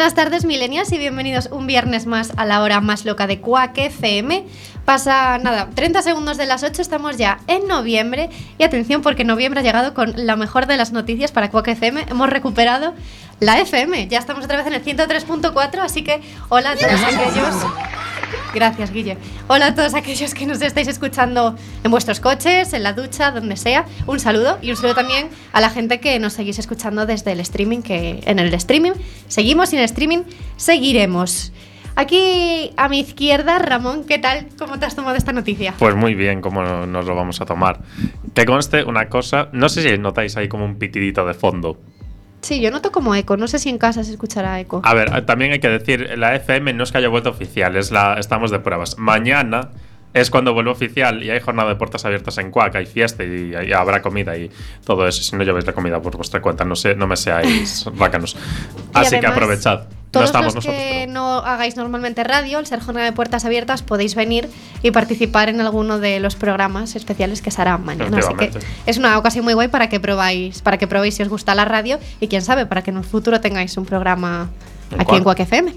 Buenas tardes, milenias, y bienvenidos un viernes más a la hora más loca de Quack FM. Pasa nada, 30 segundos de las 8, estamos ya en noviembre. Y atención, porque noviembre ha llegado con la mejor de las noticias para Quack FM. Hemos recuperado la FM. Ya estamos otra vez en el 103.4, así que hola a todos aquellos. Gracias, Guille. Hola a todos aquellos que nos estáis escuchando en vuestros coches, en la ducha, donde sea. Un saludo y un saludo también a la gente que nos seguís escuchando desde el streaming, que en el streaming seguimos y en el streaming seguiremos. Aquí a mi izquierda, Ramón, ¿qué tal? ¿Cómo te has tomado esta noticia? Pues muy bien, ¿cómo no- nos lo vamos a tomar? Que conste una cosa, no sé si notáis ahí como un pitidito de fondo. Sí, yo noto como eco. No sé si en casa se escuchará eco. A ver, eh, también hay que decir, la FM no es que haya vuelto oficial, es la, estamos de pruebas. Mañana es cuando vuelve oficial y hay jornada de puertas abiertas en Cuac, hay fiesta y, y habrá comida y todo eso. Si no lleváis la comida por vuestra cuenta, no, sé, no me seáis rácanos. Así que aprovechad. No Todos estamos los nosotros. que pero- no hagáis normalmente radio, al ser jornada de puertas abiertas, podéis venir y participar en alguno de los programas especiales que se harán mañana. Así que es una ocasión muy guay para que probáis, para que probéis si os gusta la radio y quién sabe, para que en un futuro tengáis un programa ¿En aquí en? Cuac FM.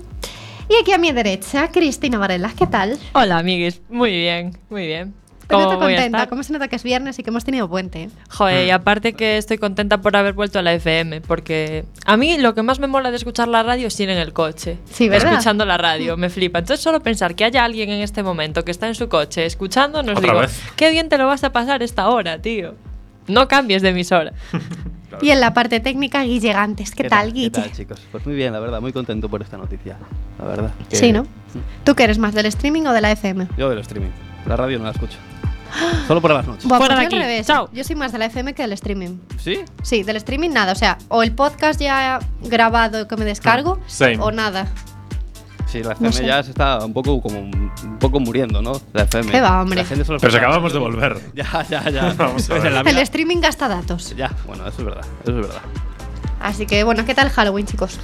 Y aquí a mi derecha, Cristina Varela, ¿qué tal? Hola, amiguis. Muy bien, muy bien. ¿Cómo ¿Cómo te contenta? ¿Cómo se nota que es viernes y que hemos tenido puente? Joder, y Mm. aparte que estoy contenta por haber vuelto a la FM, porque a mí lo que más me mola de escuchar la radio es ir en el coche. Sí, ¿verdad? Escuchando la radio, me flipa. Entonces solo pensar que haya alguien en este momento que está en su coche escuchando, nos digo, vez. qué bien te lo vas a pasar esta hora, tío. No cambies de emisora. Y en la parte técnica, Guille Gantes. ¿Qué, tal, ¿Qué Guille? tal, chicos? Pues muy bien, la verdad, muy contento por esta noticia. La verdad. que- Sí, ¿no? ¿Tú qué eres más, del streaming o de la FM? Yo del streaming. La radio no la escucho. Solo por las noches. Buah, Fuera pues de yo al aquí. revés. Chao. Yo soy más de la FM que del streaming. ¿Sí? Sí, del streaming nada. O sea, o el podcast ya grabado que me descargo, Same. o nada. Sí, la FM sé. ya se está un poco como un poco muriendo, ¿no? La FM. ¿Qué va, hombre? La gente solo Pero escucha- acabamos de volver. Ya, ya, ya. Vamos a ver. El streaming gasta datos. Ya, bueno, eso es verdad. Eso es verdad. Así que, bueno, ¿qué tal Halloween, chicos?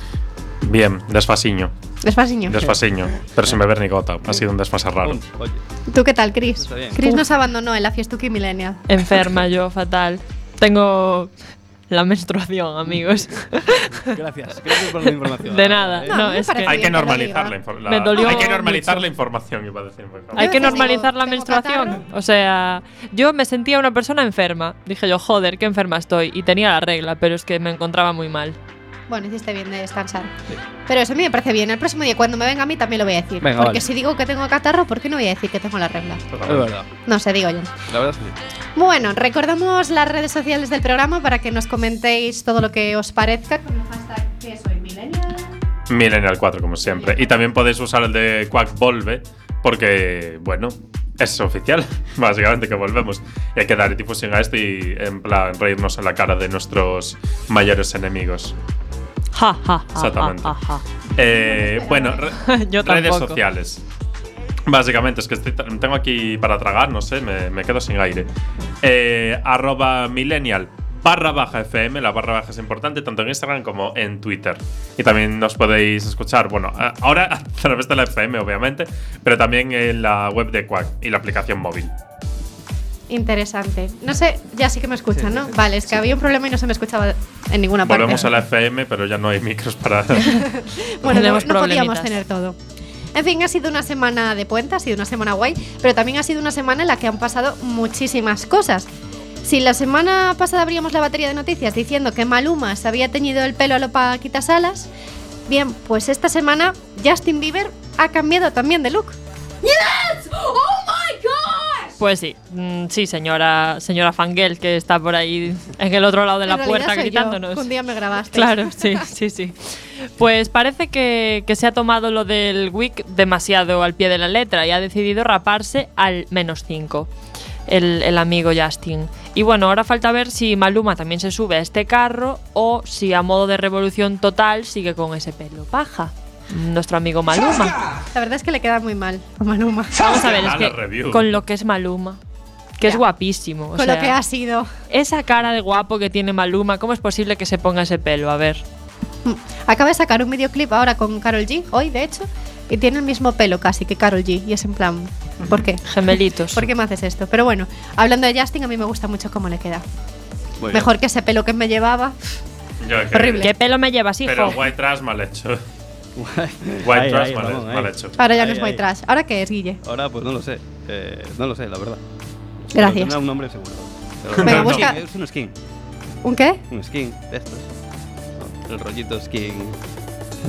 Bien, desfasiño. Despasiño. Desfasiño. Pero sin beber ni gota. Ha sido un desfase raro. Oye, ¿Tú qué tal, Chris? Bien. Chris nos abandonó en la Fiestuki Millennial. Enferma yo, fatal. Tengo la menstruación, amigos. gracias. Gracias por la información. De nada. No, es que Hay que normalizar la, infor- Me dolió Hay que normalizar mucho. la información, iba a decir. por favor. Hay que normalizar la menstruación. O sea, yo me sentía una persona enferma. Dije yo, joder, qué enferma estoy. Y tenía la regla, pero es que me encontraba muy mal. Bueno, hiciste bien de descansar. Pero eso a mí me parece bien. El próximo día, cuando me venga a mí, también lo voy a decir. Venga, Porque vale. si digo que tengo catarro, ¿por qué no voy a decir que tengo la regla? Es verdad. No sé, digo yo. La verdad es que sí. Bueno, recordamos las redes sociales del programa para que nos comentéis todo lo que os parezca con el hashtag que soy millennial. Millennial 4, como siempre. Y también podéis usar el de Quack Volve, porque, bueno, es oficial, básicamente, que volvemos. Y hay que dar difusión a esto y, en plan, reírnos en la cara de nuestros mayores enemigos. Ja, ja, ja, Exactamente. Eh, bueno, Yo redes sociales. Básicamente, es que estoy- tengo aquí para tragar, no sé, me, me quedo sin aire. Eh, arroba millennial barra baja FM, la barra baja es importante tanto en Instagram como en Twitter. Y también nos podéis escuchar, bueno, ahora a través de la FM, obviamente, pero también en la web de Quack y la aplicación móvil. Interesante. No sé, ya sí que me escuchan, ¿no? Vale, es que había un problema y no se me escuchaba en ninguna parte. Volvemos a la FM, pero ya no hay micros para. Bueno, no, podíamos tener todo. En fin, ha sido una semana de puente, ha sido una semana guay, pero también ha sido una semana en la que han pasado muchísimas cosas. Si la semana pasada abríamos la batería de noticias diciendo que Maluma se había teñido el pelo a lo Paquita Salas, bien, pues esta semana Justin Bieber ha cambiado también de look. Pues sí, mm, sí, señora, señora Fangel, que está por ahí en el otro lado de En la puerta soy gritándonos. un día me grabaste. Claro, sí, sí, sí. Pues parece que, que se ha tomado lo del wig demasiado al pie de la letra y ha decidido raparse al menos 5, el, el amigo Justin. Y bueno, ahora falta ver si Maluma también se sube a este carro o si a modo de revolución total sigue con ese pelo paja. Nuestro amigo Maluma. La verdad es que le queda muy mal a Maluma. Vamos a ver, es que con lo que es Maluma, que es Ya. guapísimo. o Con lo sea, que ha sido. Esa cara de guapo que tiene Maluma, ¿cómo es posible que se ponga ese pelo? A ver. Mm. Acaba de sacar un videoclip ahora con Carol G, hoy de hecho, y tiene el mismo pelo casi que Carol G. Y es en plan, ¿por qué? Gemelitos. ¿Por qué me haces esto? Pero bueno, hablando de Justin, a mí me gusta mucho cómo le queda. Muy bien. Mejor que ese pelo que me llevaba. Yo Horrible. ¿Qué pelo me llevas, hijo? Pero white trash mal hecho. White Ahí, trash ahí, mal, mal hecho. Ahora ya no es muy ahí. trash. ¿Ahora qué es, Guille? Ahora, pues no lo sé. Eh, no lo sé, la verdad. Gracias. Pero tendrá un nombre seguro. Pero- Venga, busca- Es un skin. ¿Un qué? Un skin de estos. No, el rollito skin.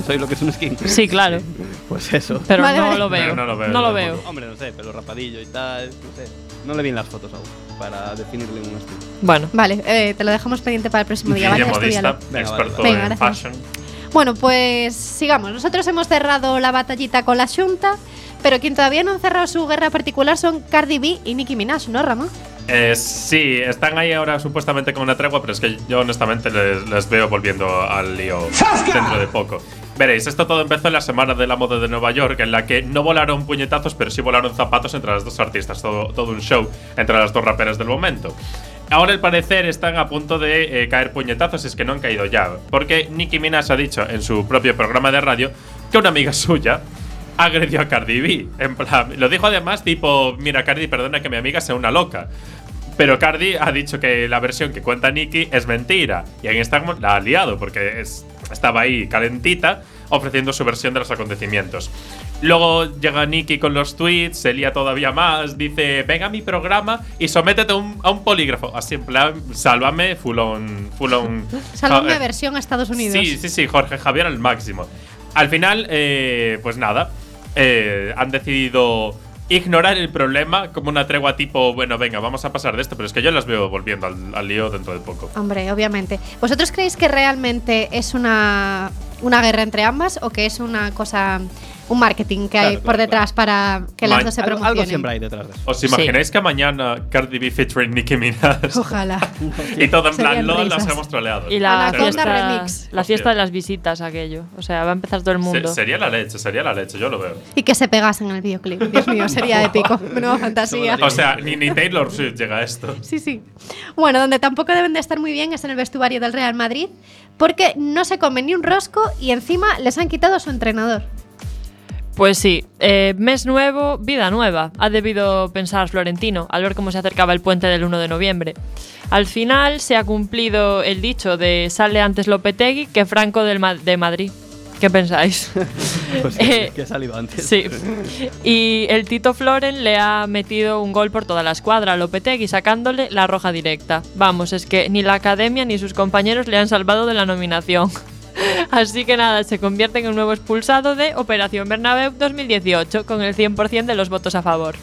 ¿Soy lo que es un skin? Sí, claro. Pues eso. Pero Vale, no, vale. Lo veo. No, no lo veo, No lo veo. Hombre, no sé, pelo rapadillo y tal. No sé. No le vi en las fotos aún para definirle un estilo. Bueno, Vale, eh, te lo dejamos pendiente para el próximo día, ¿vale? Guille modista. Venga, experto vale, vale. en Venga, fashion. Bueno, pues sigamos. Nosotros hemos cerrado la batallita con la Xunta, pero quien todavía no han cerrado su guerra particular son Cardi B y Nicki Minaj, ¿no, Ramón? Eh, sí, están ahí ahora supuestamente con una tregua, pero es que yo honestamente les, les veo volviendo al lío dentro de poco. Veréis, esto todo empezó en la semana de la moda de Nueva York, en la que no volaron puñetazos, pero sí volaron zapatos entre las dos artistas, todo, todo un show entre las dos raperas del momento. Ahora, al parecer, están a punto de eh, caer puñetazos, es que no han caído ya, porque Nicki Minaj ha dicho en su propio programa de radio que una amiga suya agredió a Cardi B. En plan, lo dijo además tipo, mira Cardi, perdona que mi amiga sea una loca. Pero Cardi ha dicho que la versión que cuenta Nicki es mentira. Y en Instagram la ha liado porque es- estaba ahí calentita ofreciendo su versión de los acontecimientos. Luego llega Nicki con los tweets, se lía todavía más, dice, ven a mi programa y sométete a un, a un polígrafo. Así en plan, sálvame, full on... Full on Sálvame Ja- versión a Estados Unidos. Sí, sí, sí, Jorge Javier al máximo. Al final, eh, pues nada, eh, han decidido ignorar el problema como una tregua tipo, bueno, venga, vamos a pasar de esto, pero es que yo las veo volviendo al, al lío dentro de poco. Hombre, obviamente. ¿Vosotros creéis que realmente es una, una guerra entre ambas o que es una cosa, un marketing que hay Claro, por claro, detrás para que las dos se promocionen? algo siempre hay detrás de eso. ¿Os imagináis que mañana Cardi B featuring Nicki Minaj? Ojalá. y todo en plan, LOL, las hemos troleado. y la Anaconda fiesta, Remix. la fiesta de las visitas, aquello. O sea, va a empezar todo el Se- mundo. sería la leche, sería la leche, yo lo veo. Y que se pegasen en el videoclip. Dios mío, sería épico. Menuda fantasía. O sea, ni, ni Taylor Swift llega a esto. Sí, sí. Bueno, donde tampoco deben de estar muy bien es en el vestuario del Real Madrid, porque no se come ni un rosco y encima les han quitado a su entrenador. Pues sí, eh, mes nuevo, vida nueva, ha debido pensar Florentino al ver cómo se acercaba el puente del 1 de noviembre. Al final se ha cumplido el dicho de sale antes Lopetegui que Franco del Ma- de Madrid. ¿Qué pensáis? Pues Eh, que, que ha salido antes. Sí. Y el Tito Floren le ha metido un gol por toda la escuadra a Lopetegui, sacándole la roja directa. Vamos, es que ni la academia ni sus compañeros le han salvado de la nominación. Así que nada, se convierte en un nuevo expulsado de Operación Bernabéu 2018, con el 100% de los votos a favor.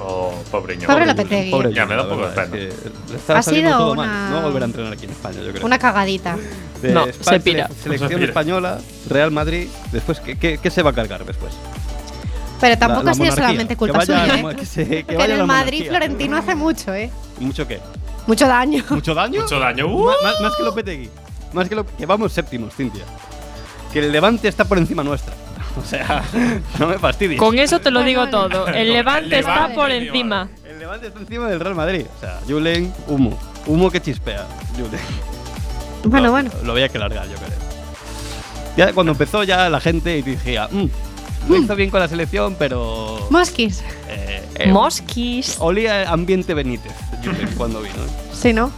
Oh, pobreño. Pobre Lopetegui. Pobre Ya, me da un poco de pena. es que está Ha sido todo una- mal. No va a volver a entrenar aquí en España, yo creo. Una cagadita. De No, España, se pira. sele- Selección Se pira. española, Real Madrid. Después, ¿qué, qué, qué se va a cargar después? Pero tampoco La- la ha sido monarquía. solamente culpa Que vaya suya, ¿eh? que se- que Que vaya en el Madrid monarquía. Florentino hace mucho, ¿eh? ¿Mucho qué? Mucho daño. ¿Mucho daño? Mucho daño. ¡Uh! Más, más que Lopetegui. Más que lo que vamos séptimos, Cintia. Que el Levante está por encima nuestra. O sea, no me fastidies. Con eso te lo digo todo. El El Levante está por encima. El Levante está encima del Real Madrid. O sea, Julen, humo. Humo que chispea. Julen. Bueno, Lo- bueno. Lo había que largar, yo creo. Ya cuando empezó ya la gente dije, mmm, lo hizo bien con la selección, pero... Mosquis. eh, eh, Mosquis. Olía ambiente Benítez, Julen, cuando vino. ¿eh? Sí, ¿no?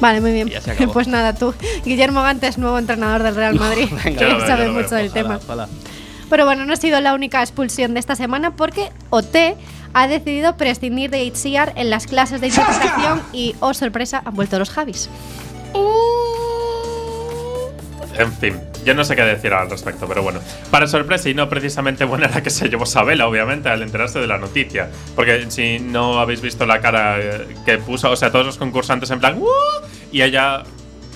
Vale, muy bien. Pues nada, tú, Guillermo Gantes, nuevo entrenador del Real Madrid, Venga, que sabe mucho del tema. Ojalá. Pero bueno, no ha sido la única expulsión de esta semana porque OT ha decidido prescindir de Itziar en las clases de interpretación y, oh sorpresa, han vuelto los Javis. En fin, yo no sé qué decir al respecto, pero bueno. Para sorpresa y no precisamente buena la que se llevó Sabela, obviamente, al enterarse de la noticia. Porque si no habéis visto la cara eh, que puso, o sea, todos los concursantes en plan, "Uh", y ella.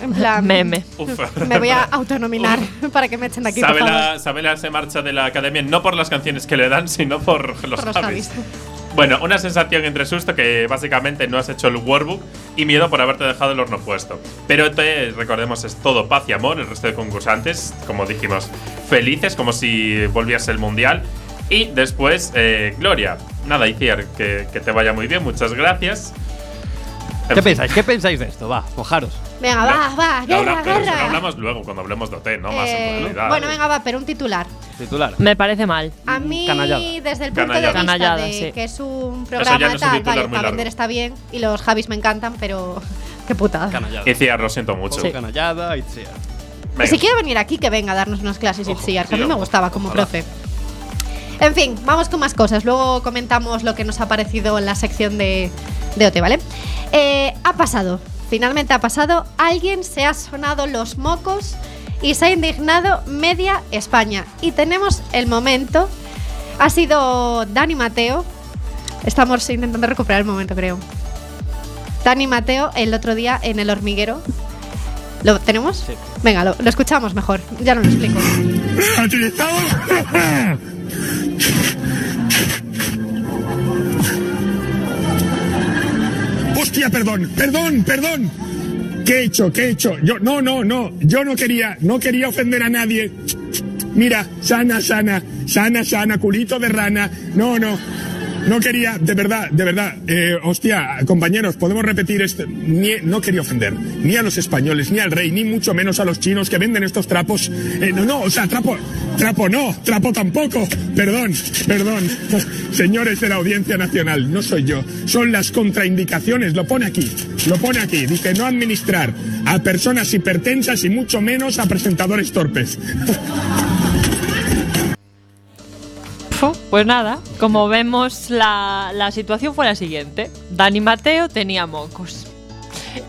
En plan, Meme. Uf. me voy a autonominar para que me echen de aquí, por favor. Sabela, Sabela se marcha de la academia no por las canciones que le dan, sino por los, Por los Javis. Javis. Bueno, una sensación entre susto que básicamente no has hecho el workbook y miedo por haberte dejado el horno puesto. Pero te, recordemos, es todo paz y amor. El resto de concursantes, como dijimos, felices, como si volviese el mundial. Y después, eh, Gloria. Nada, Iciar, que, que te vaya muy bien, muchas gracias. ¿Qué fin. pensáis? ¿Qué pensáis de esto? Va, mojaros. Venga, va, va, guerra, pero eso lo guerra. hablamos luego, cuando hablemos de OT, no más Eh, en profundidad. bueno, venga, va, pero un titular. Titular. Me parece mal. A mí, Canallada. desde el punto Canallada. de vista Canallada, de sí. que es un ya programa no es un tal, titular vale, muy para largo. vender está bien y los Javis me encantan, pero Qué putada. Canallada. Y Ciar, lo siento mucho. Canallada y. Venga. Si quiere venir aquí, que venga a darnos unas clases Ojo, Itziar, que a sí, mí me ojo, gustaba como ojalá. profe. En fin, vamos con más cosas. Luego comentamos lo que nos ha parecido en la sección de, de OT, ¿vale? Eh, ha pasado, finalmente ha pasado. Alguien se ha sonado los mocos y se ha indignado media España. Y tenemos el momento. Ha sido Dani Mateo. Estamos intentando recuperar el momento, creo. Dani Mateo el otro día en el hormiguero. ¿Lo tenemos? Sí. Venga, lo, lo escuchamos mejor. Ya no lo explico. Hostia, perdón, perdón, perdón. ¿Qué he hecho? ¿Qué he hecho? Yo, no, no, no. Yo no quería, no quería ofender a nadie. Mira, sana, sana, sana, sana, culito de rana. No, no. No quería, de verdad, de verdad. Eh, hostia, compañeros, podemos repetir esto. No quería ofender ni a los españoles, ni al rey, ni mucho menos a los chinos que venden estos trapos. Eh, no, no, o sea, trapo, trapo no, trapo tampoco. Perdón, perdón. Señores de la Audiencia Nacional, no soy yo. Son las contraindicaciones, lo pone aquí. Lo pone aquí. Dice no administrar a personas hipertensas y mucho menos a presentadores torpes. Pues nada, como vemos, la, la situación fue la siguiente. Dani Mateo tenía mocos.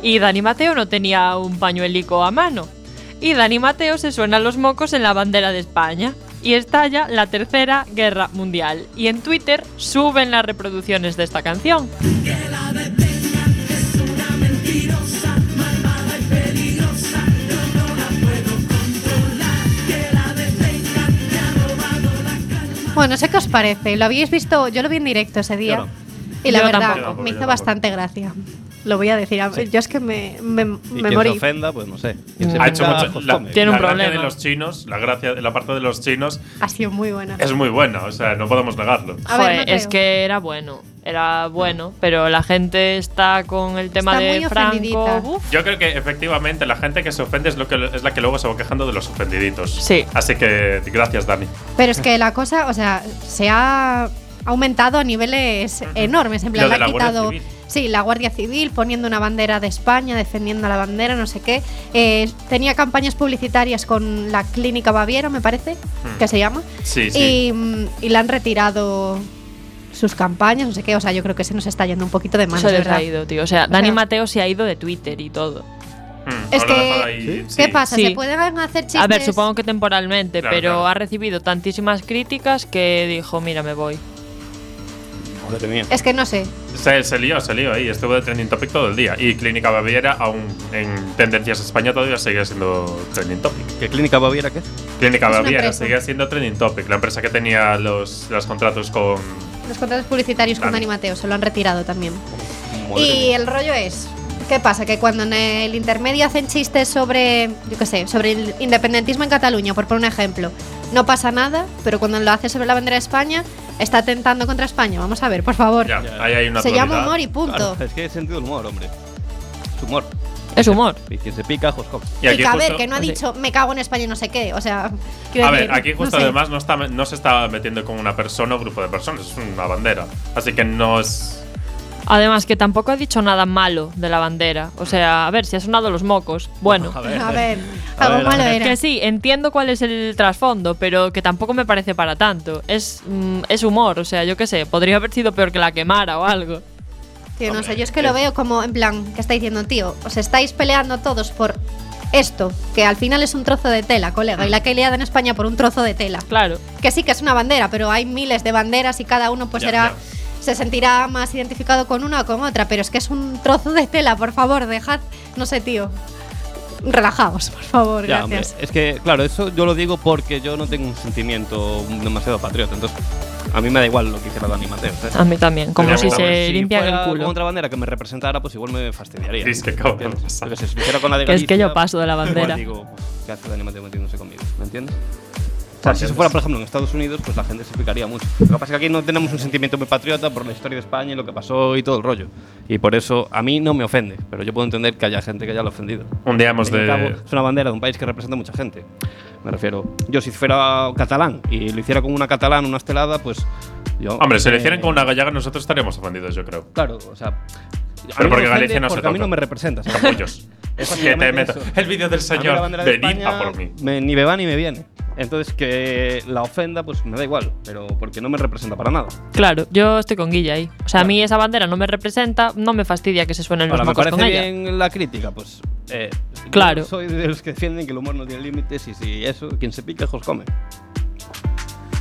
Y Dani Mateo no tenía un pañuelico a mano. Y Dani Mateo se suena los mocos en la bandera de España. Y estalla la tercera guerra mundial. Y en Twitter suben las reproducciones de esta canción. Bueno, no sé qué os parece. ¿Lo habéis visto? Yo lo vi en directo ese día. Yo no. Y la Yo verdad, tampoco. Yo tampoco, me hizo bastante gracia. Lo voy a decir. A- Yo es que me, me, Y me quien se ofenda, pues no sé. Quien se Ha hecho ofenda, mucho. pues La. Tiene un la gracia problema. de los chinos, la gracia de la parte de los chinos Ha sido muy buena. es muy buena, o sea, no podemos negarlo. A ver, Joder, Mateo. es que era bueno. Era bueno, pero la gente está con el tema Está de muy Franco. uf. Yo creo que efectivamente la gente que se ofende es, lo que, es la que luego se va quejando de los ofendiditos. Sí. Así que gracias, Dani. Pero es que la cosa, o sea, se ha aumentado a niveles enormes. En plan, Lo de le ha la Guardia quitado. Civil. Sí, la Guardia Civil poniendo una bandera de España, defendiendo la bandera, no sé qué. Eh, tenía campañas publicitarias con la Clínica Baviera, me parece, que se llama. Sí, sí. Y, mm, y le han retirado sus campañas, no sé qué. O sea, yo creo que se nos está yendo un poquito de manos, Se les ha ido, tío. O sea, Dani sea- Mateo se ha ido de Twitter y todo. Mm, Es que- ¿Qué sí. pasa? Sí. ¿Se pueden hacer chistes? A ver, supongo que temporalmente, Claro, pero claro. ha recibido tantísimas críticas que dijo, mira, me voy. Madre mía. Es que no sé. Se, se lió, se lió ahí. Estuvo de trending topic todo el día. Y Clínica Baviera, aún en Tendencias España, todavía sigue siendo trending topic. ¿Qué clínica Baviera qué? Clínica Es Baviera sigue siendo trending topic. La empresa que tenía los, los contratos con. Los contratos publicitarios con Dani. Mateo se lo han retirado también. Madre Y mía. el rollo es, ¿qué pasa? Que cuando en el intermedio hacen chistes sobre, yo qué sé, sobre el independentismo en Cataluña, por poner un ejemplo, no pasa nada, pero cuando lo hace sobre la bandera de España, está tentando contra España. Vamos a ver, por favor. Ya, ahí hay una Se llama humor y punto. Claro, es que es sentido del humor, hombre. Es humor. Es humor. Y quien se pica, Joscop. Y aquí que a ver, justo- que no ha dicho me cago en España y no sé qué. O sea, quiero A decir, ver, aquí no justo sé. además no, está, no se está metiendo con una persona o grupo de personas, es una bandera. Así que no es. Además, que tampoco ha dicho nada malo de la bandera. O sea, a ver, si ha sonado los mocos. Bueno. A ver, A ver, A algo ver, a malo ver. era. Que sí, entiendo cuál es el trasfondo, pero que tampoco me parece para tanto. Es, mm, es humor, o sea, yo qué sé, podría haber sido peor que la quemara o algo. Tío, no sé, yo es que lo veo como, en plan, que está diciendo, tío, os estáis peleando todos por esto, que al final es un trozo de tela, colega, y la que hay liada en España por un trozo de tela. Claro. Que sí que es una bandera, pero hay miles de banderas y cada uno pues Ya, será, ya. se sentirá más identificado con una o con otra, pero es que es un trozo de tela, por favor, dejad, no sé, tío. Relajaos, por favor, Ya, hombre, gracias. es que, claro, eso yo lo digo porque yo no tengo un sentimiento demasiado patriota. Entonces, a mí me da igual lo que hiciera Dani Mateo. ¿sabes? A mí también, como si se si limpian fuera el culo. con otra bandera que me representara, pues igual me fastidiaría. Sí, es que acabo de pasar. Si con la de Que es que Galicia, yo paso de la igual bandera. digo, pues, ¿qué hace Dani Mateo metiéndose conmigo? ¿Me entiendes? O sea, si eso fuera, por ejemplo, en Estados Unidos, pues la gente se picaría mucho. Lo que pasa es que aquí no tenemos un sentimiento muy patriota por la historia de España y lo que pasó y todo el rollo. Y por eso a mí no me ofende, pero yo puedo entender que haya gente que haya lo ofendido. Un día hemos de. cabo, es una bandera de un país que representa a mucha gente. Me refiero, yo si fuera catalán y lo hiciera con una catalán, una estelada, pues yo. Hombre, si lo eh, hicieran con una gallega, nosotros estaríamos ofendidos, yo creo. Claro, o sea, Pero porque me ofende Galicia no se porque a mí toca. no me representa. Capullos. Es que te meto. eso. El vídeo del A señor. bandera de Venid España a por mí. me- ni me va ni me viene. Entonces que la ofenda, pues me da igual, pero porque no me representa para nada. Claro, yo estoy con Guilla ahí. O sea, a mí esa bandera no me representa, no me fastidia que se suenen los Ahora, me mocos parece con ella. bien la crítica, pues. Eh, yo Claro. soy de los que defienden que el humor no tiene límites y si eso, quien se pica, ojos come.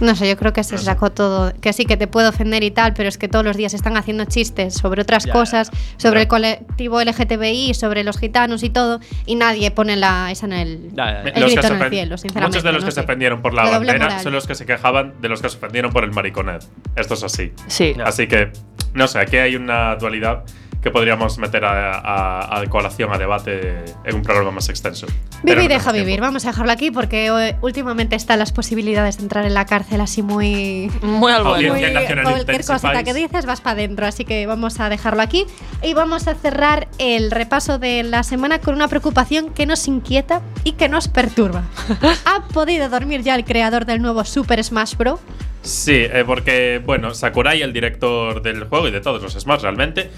No sé, yo creo que se sacó todo. Que sí, que te puede ofender y tal, pero es que todos los días están haciendo chistes sobre otras Ya, cosas, sobre ya. el colectivo LGTBI, sobre los gitanos y todo, y nadie pone la, esa en el, Ya, ya, ya. el grito se en el cielo, sinceramente. Muchos de los no que se sé. ofendieron por la, bandera son los que se quejaban de los que se ofendieron por el mariconet. Esto es así. Sí. Ya. Así que, no sé, aquí hay una dualidad que podríamos meter a, a- a colación, a debate en un programa más extenso. Vive no y deja vivir. Vamos a dejarlo aquí porque eh, últimamente están las posibilidades de entrar en la cárcel así muy. Muy al bueno. muy cualquier cosita que dices vas para adentro, así que vamos a dejarlo aquí y vamos a cerrar el repaso de la semana con una preocupación que nos inquieta y que nos perturba. ¿Ha podido dormir ya el creador del nuevo Super Smash Bros? Sí, eh, porque, bueno, Sakurai, el director del juego y de todos los Smash realmente,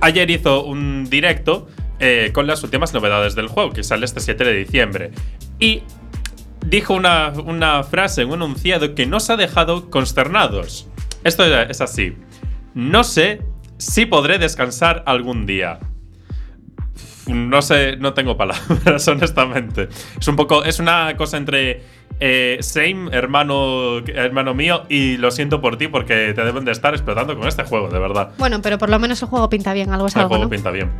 ayer hizo un directo eh, con las últimas novedades del juego, que sale este 7 de diciembre. Y dijo una, una frase, un enunciado que nos ha dejado consternados. Esto es así. No sé si podré descansar algún día. No sé, no tengo palabras, honestamente. Es un poco, es una cosa entre eh, same, hermano, hermano mío, y lo siento por ti porque te deben de estar explotando con este juego, de verdad. Bueno, pero por lo menos el juego pinta bien, algo es El algo, juego ¿no? pinta bien.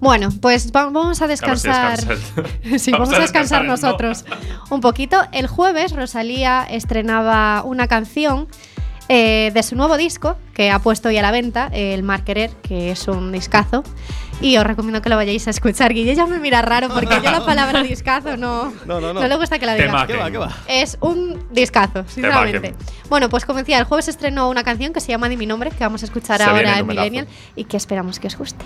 Bueno, pues va- vamos a si descansar. descansas. Sí, vamos a descansar ¿no? nosotros un poquito. El jueves Rosalía estrenaba una canción eh, de su nuevo disco que ha puesto hoy a la venta, el Mar Querer, que es un discazo. Y os recomiendo que lo vayáis a escuchar. Guille ya me mira raro porque yo la palabra discazo no, No, no, no. le gusta que la diga. ¿Qué va, qué va? Es un discazo, sinceramente. Bueno, pues como decía, el jueves estrenó una canción que se llama Di mi nombre, que vamos a escuchar Se ahora en. Millennial y que esperamos que os guste.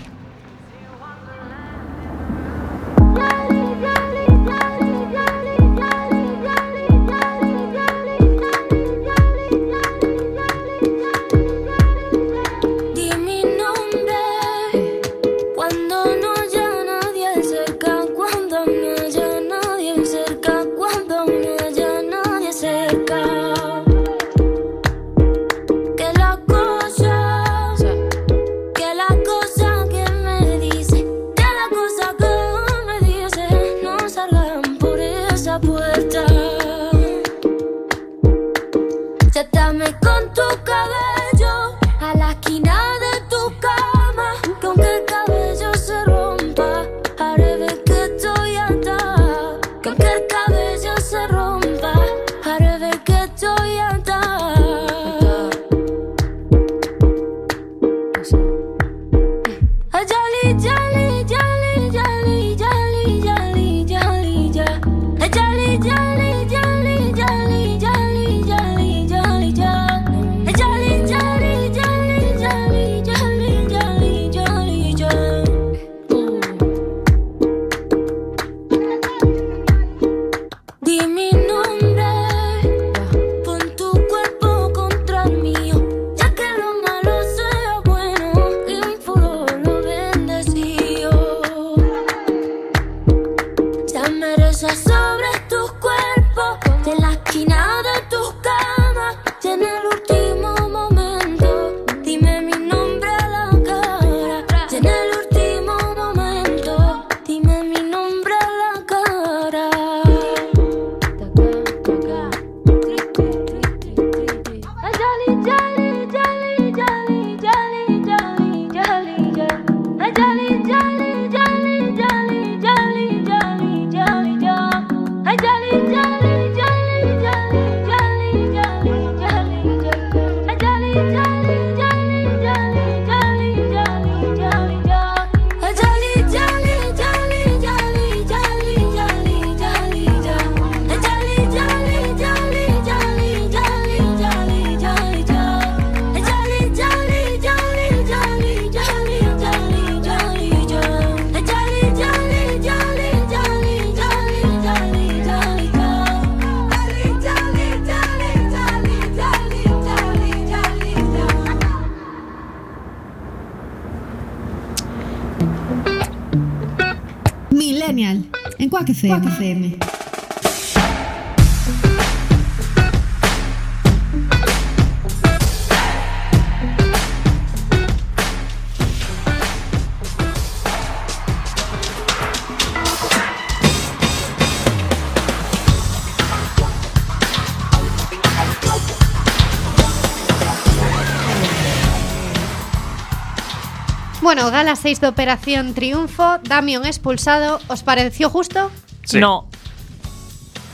Bueno, gala 6 de Operación Triunfo, Damion expulsado. ¿Os pareció justo? Sí. No.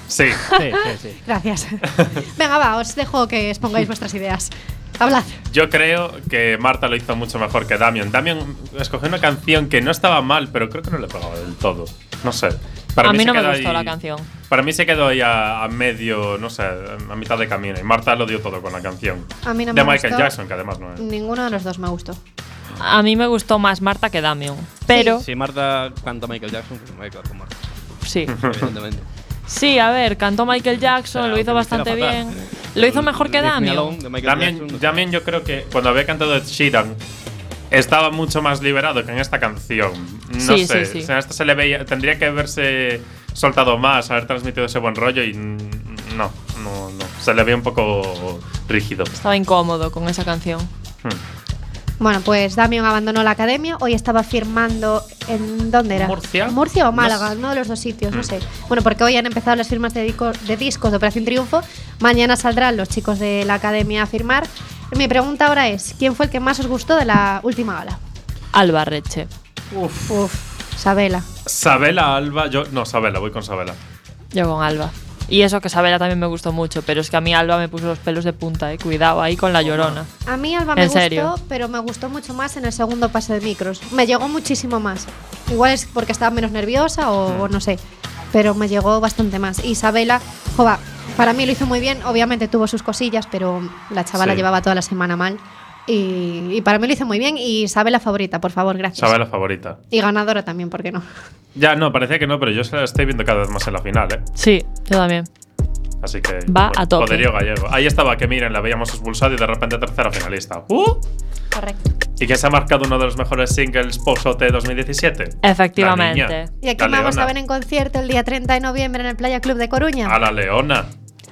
Sí. Sí, sí, sí. Gracias. Venga, va, os dejo que expongáis vuestras ideas. Hablad. Yo creo que Marta lo hizo mucho mejor que Damian. Damian escogió una canción que no estaba mal, pero creo que no le pegaba del todo. No sé. Para a mí no me gustó ahí- la canción. Para mí se quedó ahí a, a medio, no sé, a mitad de camino. Y Marta lo dio todo con la canción. A mí no de me Michael gustó. Jackson, que además no es. Ninguno de los dos me gustó. A mí me gustó más Marta que Damian. Pero Si Marta canta Michael Jackson, pues me voy a quedar con Marta. Sí. Evidentemente. Sí, a ver, cantó Michael Jackson, lo hizo bastante bien. Lo hizo mejor que Damian, Jackson, Damian yo creo que cuando había cantado Ed Sheeran estaba mucho más liberado que en esta canción. No Sí, sé, sí, sí. o sea, esta se le veía, tendría que haberse soltado más, haber transmitido ese buen rollo y no, no, no, se le ve un poco rígido. Estaba incómodo con esa canción. Hmm. Bueno, pues Damian abandonó la academia. Hoy estaba firmando en. ¿Dónde era? ¿Murcia? Murcia o Málaga, uno de los dos sitios, no Mm. sé. Bueno, porque hoy han empezado las firmas de, dico- de discos de Operación Triunfo. Mañana saldrán los chicos de la academia a firmar. Mi pregunta ahora es: ¿quién fue el que más os gustó de la última gala? Alba Reche. Uf. Uf, Sabela. Sabela Alba, yo no, Sabela, voy con Sabela. Yo con Alba. Y eso que Sabela también me gustó mucho, pero es que a mí Alba me puso los pelos de punta, eh. Cuidado ahí con la llorona. A mí Alba me ¿En gustó, serio? pero me gustó mucho más en el segundo pase de micros. Me llegó muchísimo más. Igual es porque estaba menos nerviosa o, o no sé, pero me llegó bastante más. Isabela, jova, para mí lo hizo muy bien. Obviamente tuvo sus cosillas, pero la chavala Sí. llevaba toda la semana mal. Y, y para mí lo hizo muy bien. Y Isabela favorita, por favor, gracias. Sabela favorita. Y ganadora también, ¿por qué no? Ya, no, parecía que no, pero yo se la estoy viendo cada vez más en la final, ¿eh? Sí, yo también. Así que. Va a tope. Poderío gallego. Ahí estaba, que miren, la veíamos expulsado y de repente tercera finalista. ¡Uh! Correcto. ¿Y que se ha marcado uno de los mejores singles post-OT 2017? Efectivamente. La niña, Y aquí la vamos a ver en concierto el día 30 de noviembre en el Playa Club de Coruña. A la leona.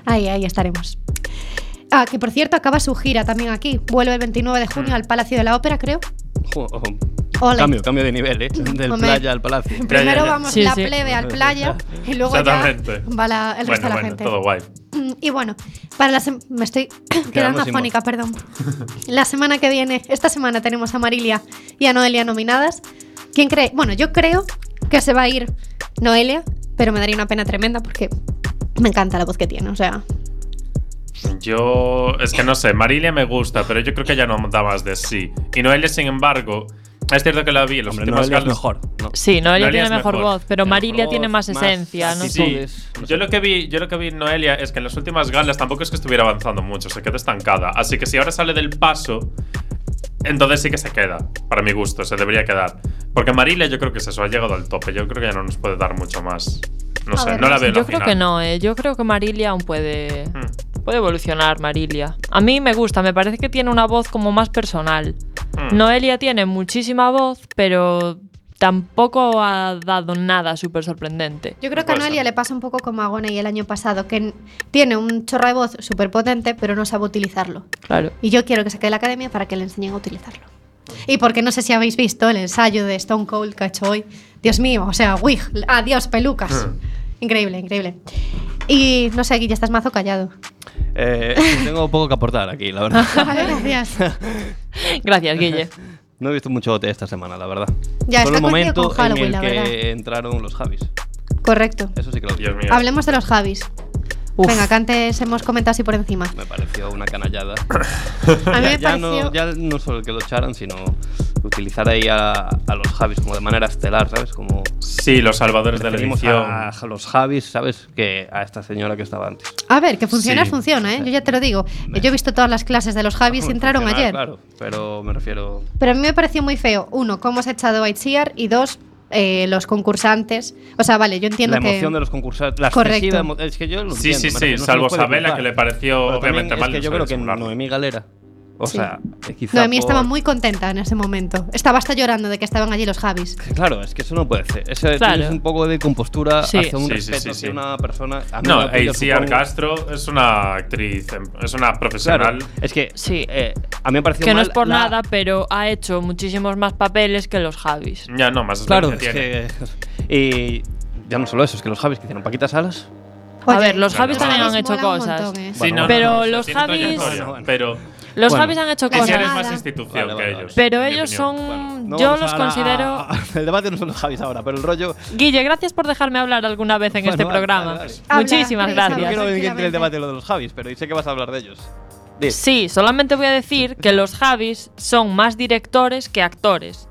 Ahí, ahí estaremos. Ah, que por cierto acaba su gira también aquí. Vuelve el 29 de junio al Palacio de la Ópera, creo. Oh, Ole. Cambio, cambio de nivel, ¿eh? Del Hombre. playa al palacio. Primero ya. vamos Sí, la sí. plebe al playa y luego ya Exactamente. va la- el resto bueno, de la bueno, gente. todo guay. Mm, Y bueno, para la me estoy quedando afónica, perdón. La semana que viene, esta semana tenemos a Marilia y a Noelia nominadas. ¿Quién cree? Bueno, yo creo que se va a ir Noelia, pero me daría una pena tremenda porque me encanta la voz que tiene, o sea, Yo. Es que no sé, Marilia me gusta, pero yo creo que ya no da más de sí. Y Noelia, sin embargo, es cierto que la vi en los Hombre, últimos Noelia es galas- mejor. ¿no? Sí, Noelia Noelia tiene mejor, mejor. voz, pero Mejor Marilia voz, tiene más más esencia, no sé. actitudes, no Yo lo que vi, yo lo que vi en Noelia es que en las últimas galas tampoco es que estuviera avanzando mucho, se quedó estancada. Así que si ahora sale del paso, entonces sí que se queda, para mi gusto, se debería quedar. Porque Marilia yo creo que es eso, ha llegado al tope. Yo creo que ya no nos puede dar mucho más. No A sé, ver, no la veo Yo la creo final. que no, eh. Yo creo que Marilia aún puede. Hmm. Puede evolucionar, Marilia. A mí me gusta, me parece que tiene una voz como más personal. Hmm. Noelia tiene muchísima voz, pero tampoco ha dado nada súper sorprendente. Yo creo que a Noelia le pasa un poco como a Gonei el año pasado, que tiene un chorro de voz súper potente, pero no sabe utilizarlo. Claro. Y yo quiero que se quede en la academia para que le enseñen a utilizarlo. Y porque no sé si habéis visto el ensayo de Stone Cold que ha hecho hoy. Dios mío, o sea, wig, adiós, pelucas. Hmm. Increíble, increíble. Y no sé, Guille, estás mazo callado. Eh, tengo poco que aportar aquí, la verdad. Vale, gracias. Gracias, Guille. No he visto mucho OT esta semana, la verdad. Ya, Fue está el momento con Halloween, en el que entraron los Javis. Correcto. Eso sí que lo. Dios mío. Hablemos de los Javis. Uf. Venga, que antes hemos comentado así por encima. Me pareció una canallada. A mí me ya, pareció... no, ya no solo que lo echaran, sino utilizar ahí a, a los Javis como de manera estelar, ¿sabes? Como Sí, los salvadores de la edición. a, a los Javis, ¿sabes? Que a esta señora que estaba antes. A ver, que funciona, Sí. funciona, ¿eh? Yo ya te lo digo. Yo he visto todas las clases de los Javis y entraron ayer. Claro, pero me refiero. Pero a mí me pareció muy feo. Uno, cómo se ha echado a Itziar y dos, eh, los concursantes. O sea, vale, yo entiendo La que. emoción de los concursantes. La Correcto. excesiva Es que yo lo Sí, entiendo, sí, me sí, se salvo Sabela, que le pareció Pero obviamente es mal. que no yo creo que. Noemí Galera O Sí. sea, quizá Noemí por- estaba muy contenta en ese momento. Estaba hasta llorando de que estaban allí los Javis. Claro, es que eso no puede ser. Eso Claro. tienes un poco de compostura Sí. hacia un Sí, sí, respeto sí, hacia sí. una persona. A mí No, Aisiar supongo. Castro es una actriz, em, es una profesional. Claro, es que Sí. eh, a mí me pareció Que no es por la- nada, pero ha hecho muchísimos más papeles que los Javis. Ya no, más Claro, es que. Y ya no solo eso, es que los Javis que hicieron Paquita Salas. A ver, los Javis también han hecho cosas. montón, ¿eh? Sí, Bueno, no, pero no, no, los Javis- trayectoria, Bueno, bueno. Pero Los Bueno. Javis han hecho cosas. es nada. más institución Vale, vale, que ellos. Pero ellos opinión. son. No yo los considero. el debate no son los Javis ahora, pero el rollo. Guille, gracias por dejarme hablar alguna vez en Bueno, este vale, programa. vale, vale. Habla, Muchísimas Luis, No gracias. quiero que entre el debate lo de los Javis, pero sé que vas a hablar de ellos. Sí, solamente voy a decir que los Javis son más directores que actores.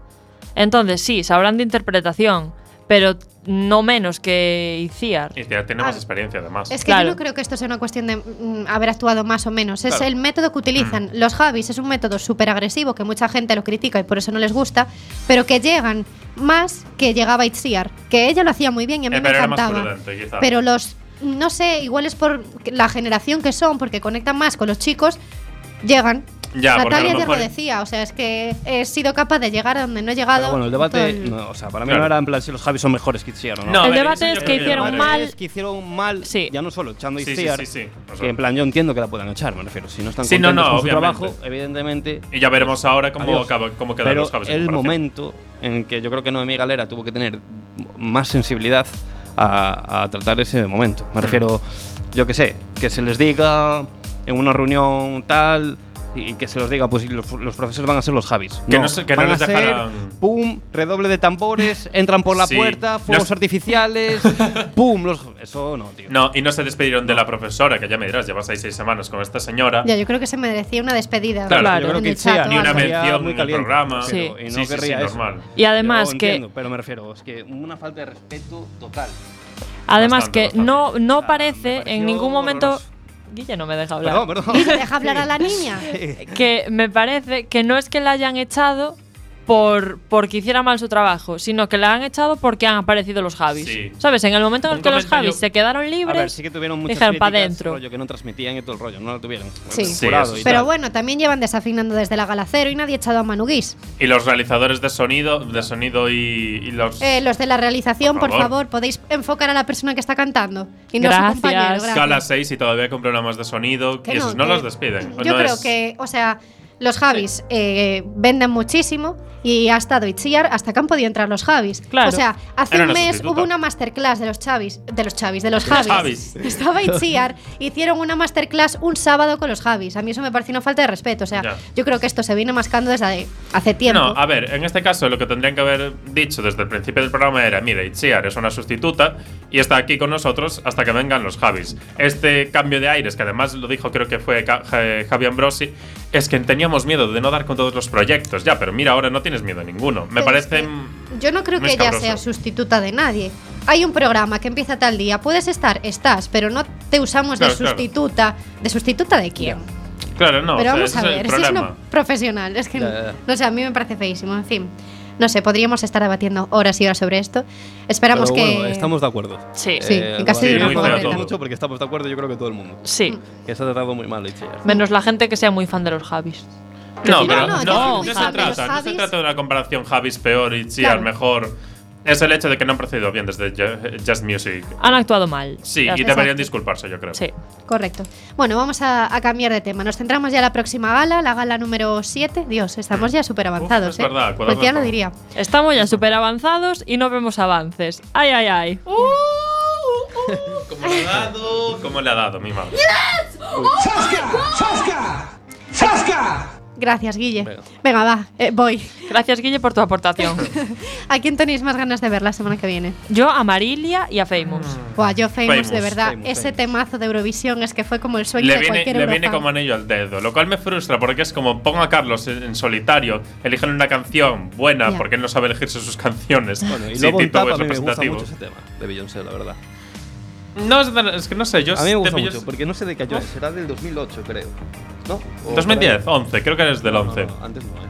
Entonces, sí, sabrán de interpretación, pero no menos que Iciar. Aisiar tiene más Ah, experiencia además. Es que Claro. yo no creo que esto sea una cuestión de mm, haber actuado más o menos. Es Claro. el método que utilizan. Los Javis es un método súper agresivo que mucha gente lo critica y por eso no les gusta, pero que llegan más que llegaba Itziar. Que ella lo hacía muy bien y a mí Eh, me pero era más encantaba. prudente, pero los, no sé, igual es por la generación que son, porque conectan más con los chicos, llegan. Ya, Natalia lo ya lo decía, o sea, es que he sido capaz de llegar a donde no he llegado. Pero bueno, el debate. el- No, o sea, para mí Claro. no era en plan si los Javis son mejores que Itziar o no. No, el ver, debate es que que hicieron mal. Es que hicieron mal, Sí. ya no solo echando a Sí, sí, Itziar, sí, sí. Sea, que en plan yo entiendo que la puedan echar, me refiero. Si no están Sí, no, contentos no, con su obviamente. trabajo, evidentemente. Y ya veremos ahora cómo, acaba- cómo quedan Pero los Javis. el momento en que yo creo que Noemí Galera tuvo que tener más sensibilidad a, a tratar ese momento. Me refiero, yo que sé, que se les diga en una reunión tal y que se los diga, pues los, los profesores van a ser los Javis. Que no se- que no van les a ser, pum, redoble de tambores, entran por la Sí. puerta, fuegos No- artificiales, pum, los, eso no, tío. No, y no se despidieron de la profesora, que ya me dirás, llevas ahí seis semanas con esta señora. Ya, yo creo que se merecía una despedida. Claro, Claro. Yo creo que o Ni una mención muy en el caliente, programa. pero- Sí. y no Sí, sí, sí, querría eso. normal. Y además Yo que- entiendo, pero me refiero, es que una falta de respeto total. Además Bastante, que bastante. no, no sea, parece me en ningún momento. horroroso. Guille no me deja hablar. Perdón, perdón. ¿Y se deja hablar a la niña? que me parece que no es que la hayan echado por porque hiciera mal su trabajo, sino que la han echado porque han aparecido los Javis. Sí. ¿Sabes? En el momento en el que los Javis se quedaron A libres, ver, sí que tuvieron muchas dijeron pa' críticas, dentro. rollo que no transmitían y todo el rollo, no lo tuvieron. Sí. Sí. Pero tal. bueno, también llevan desafinando desde la Galacero y nadie ha echado a Manu Guis. Y los realizadores de sonido, de sonido y, y los. Eh, los de la realización, Por por favor. favor. podéis enfocar a la persona que está cantando y no a Gracias. su compañero. Gracias. Scala 6 y todavía con problemas de sonido. Que y esos no, que los despiden. Yo No creo es- que, o sea, los Javis eh, venden muchísimo y ha estado Itziar hasta que han podido entrar los Javis. Claro. O sea, hace Era un mes sustituta. hubo una masterclass de los Chavis, de los Chavis, de los De los Javis. Javis. Estaba Itziar, hicieron una masterclass un sábado con los Javis. A mí eso me pareció una falta de respeto. O sea, Ya. yo creo que esto se viene mascando desde hace tiempo. No, a ver, en este caso lo que tendrían que haber dicho desde el principio del programa era, mira, Itziar es una sustituta y está aquí con nosotros hasta que vengan los Javis. Este cambio de aires, que además lo dijo creo que fue Javi Ambrosi, es que teníamos miedo de no dar con todos los proyectos. Ya, pero mira, ahora no tienes miedo a ninguno. Me Pero parece... es que yo no creo que ella sea sustituta de nadie. Hay un programa que empieza tal día. Puedes estar, estás, pero no te usamos Claro, de claro. sustituta. ¿De sustituta de quién? Claro, no, pero o sea, vamos a es ver, si es una profesional. Es que, Ya, ya, no sé, a mí me parece feísimo. En fin, no sé, podríamos estar debatiendo horas y horas sobre esto. Esperamos Pero que. bueno, estamos de acuerdo. Sí. Sí, en casi de una no mucho porque estamos de acuerdo, yo creo que todo el mundo. Sí. Que se ha tratado muy mal Itziar. Menos la gente que sea muy fan de los Javis. No, No, pero no, no, no, muy se trata, no se trata de una comparación Javis peor y Itziar Claro. mejor. Es el hecho de que no han procedido bien desde Ju- Just Music. Han actuado mal. Sí, y deberían Exacto. disculparse, yo creo. Sí. Correcto. Bueno, vamos a, a cambiar de tema. Nos centramos ya en la próxima gala, la gala número 7. Dios, estamos ya súper avanzados, es ¿eh? verdad, Cualquiera lo razón. diría. Estamos ya súper avanzados y no vemos avances. Ay, ay, ay. ¿Cómo le ha dado? ¿Cómo le ha dado, mi madre? Gracias, Guille. Venga. Venga, va, eh, voy. Gracias, Guille, por tu aportación. ¿A quién tenéis más ganas de ver la semana que viene? Yo a Marilia y a Famous. Buah, yo Famous, Famous, de verdad. Famous, ese Famous. temazo de Eurovisión es que fue como el sueño Le de viene, cualquier le viene eurofan. como anillo al dedo, lo cual me frustra porque es como pongo a Carlos en, en solitario, eligen una canción buena Ya. porque él no sabe elegirse sus canciones. Bueno, y Sí, luego en tipo tapa es a mí me gusta representativo. mucho ese tema de Beyoncé, la verdad. No, es, de- es que no sé, yo A mí me gusta mucho, porque no sé de qué año es, será del 2008, creo. ¿No? O 2010, por ahí. 11, creo que eres del No, no, 11. no, antes no, ¿eh?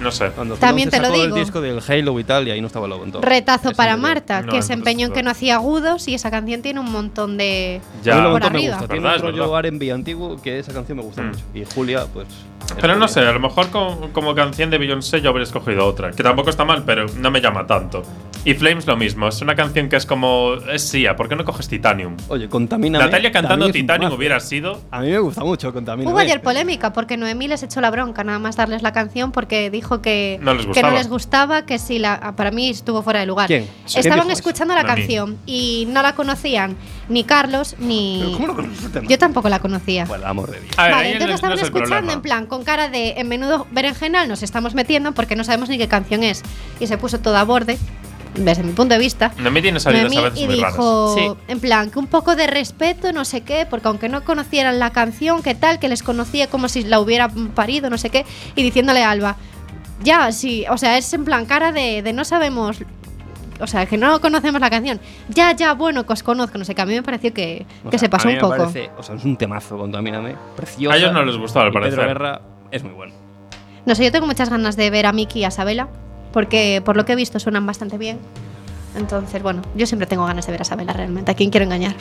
No sé. Cuando También te lo digo. el disco del Halo y tal, y ahí no estaba lobo en todo. Retazo para. Marta, No, que es se empeñó en que no hacía agudos y esa canción tiene un montón de. Ya. Por montón me arriba. gusta. Tiene Verdad, un es rollo verdad. R&B antiguo que esa canción me gusta Mm. mucho. Y Julia, pues... es Pero no sé, a lo mejor como, como canción de Beyoncé yo habría escogido otra, que tampoco está mal, pero no me llama tanto. Y Flames lo mismo, es una canción que es como. Es Sia, ¿por qué no coges Titanium? Oye, Contamina. Natalia cantando Titanium hubiera sido. A mí me gusta mucho Contamina. Hubo ayer polémica porque Noemí les echó la bronca nada más darles la canción porque dijo que No les que gustaba. no les gustaba, que si la para mí estuvo fuera de lugar. ¿Quién? ¿Quién Estaban escuchando la Noemí. canción y no la conocían ni Carlos ni ¿Cómo no conoces el tema? yo tampoco la conocía. El amor de Dios. Ver, Vale, entonces no estaban es escuchando problema. en plan con cara de en menudo berenjenal nos estamos metiendo porque no sabemos ni qué canción es y se puso todo a borde desde mi punto de vista. Noemí tiene salidas Noemí a veces y muy dijo, Sí. en plan, que un poco de respeto, no sé qué, porque aunque no conocieran la canción, que tal, que les conocía como si la hubiera parido, no sé qué, y diciéndole a Alba, ya, sí, o sea, es en plan cara de, de no sabemos, o sea, que no conocemos la canción. Ya, ya, bueno, que os conozco, no sé qué, a mí me pareció que, que sea, se pasó a mí un me poco. parece- o sea, es un temazo, Contamíname. Precioso. A ellos no les gustó, al Y Pedro parecer. Guerra es muy bueno. No sé, yo tengo muchas ganas de ver a Miki y a Sabela, porque por lo que he visto suenan bastante bien. Entonces, bueno, yo siempre tengo ganas de ver a Sabela realmente. ¿A quién quiero engañar?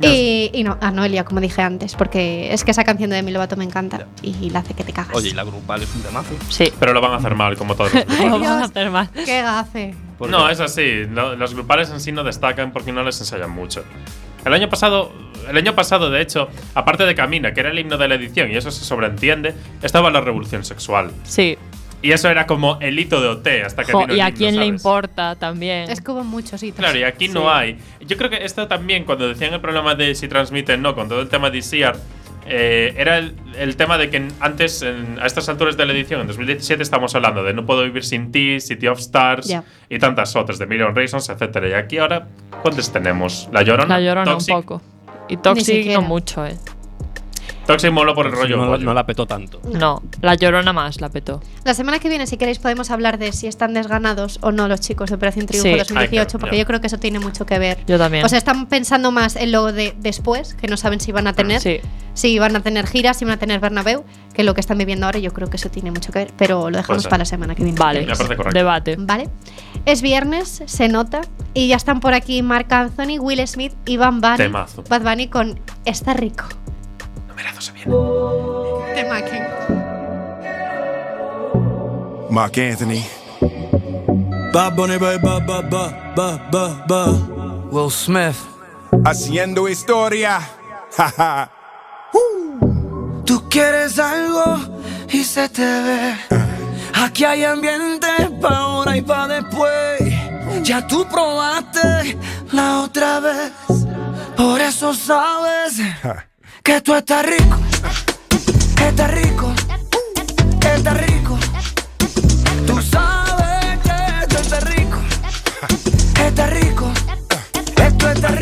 Y, y no, a Noelia, como dije antes, porque es que esa canción de Demi Lovato me encanta y la hace que te cagas. Oye, y la grupal es un temazo. Sí. Pero lo van a hacer mal, como todos los Lo vamos a hacer mal. ¡Qué gafe! No, es así. Los grupales en sí no destacan porque no les ensayan mucho. El año pasado, el año pasado, de hecho, aparte de Camina, que era el himno de la edición y eso se sobreentiende, estaba la revolución sexual. Sí. Y eso era como el hito de OT hasta que Jo, vino y a himno, quién le importa también. Es como muchos hitos. Claro, y aquí no hay. Yo creo que esto también, cuando decían el problema de si transmiten no, con todo el tema de ICIAR, eh, era el, el tema de que antes, en- a estas alturas de la edición, en 2017, estamos hablando de No Puedo Vivir Sin Ti, City of Stars y tantas otras, de Million Reasons, etcétera. Y aquí ahora, ¿cuántas tenemos? La Llorona, La llorona Toxic. un poco. Y Toxic no mucho, eh. Toxic moló por el rollo. no, la- no la petó tanto. No, la llorona más la petó. La semana que viene, si queréis, podemos hablar de si están desganados o no los chicos de Operación Triunfo Sí. 2018, Ay, claro, porque yo creo que eso tiene mucho que ver. Yo también. O sea, están pensando más en lo de después, que no saben si van a tener, Sí. si van a tener giras, si van a tener Bernabéu, que lo que están viviendo ahora. Yo creo que eso tiene mucho que ver, pero lo dejamos para la semana que viene. Vale. Queréis. parece correcto. Debate. Vale. Es viernes, se nota, y ya están por aquí Marc Anthony, Will Smith y Van Bunny. Temazo. Bad Bunny con Está rico. Se viene. Temaken. Mark Anthony. Bad Bunny, ba, ba, ba, ba, ba, ba, ba. Will Smith. Haciendo historia. Jaja. Tú quieres algo y se te ve. Aquí hay ambiente pa' ahora y pa' después. Ya tú probaste la otra vez. Por eso sabes que tú estás rico. Que estás rico. Que estás rico. Tú sabes que tú estás rico. Que estás rico. Esto está rico.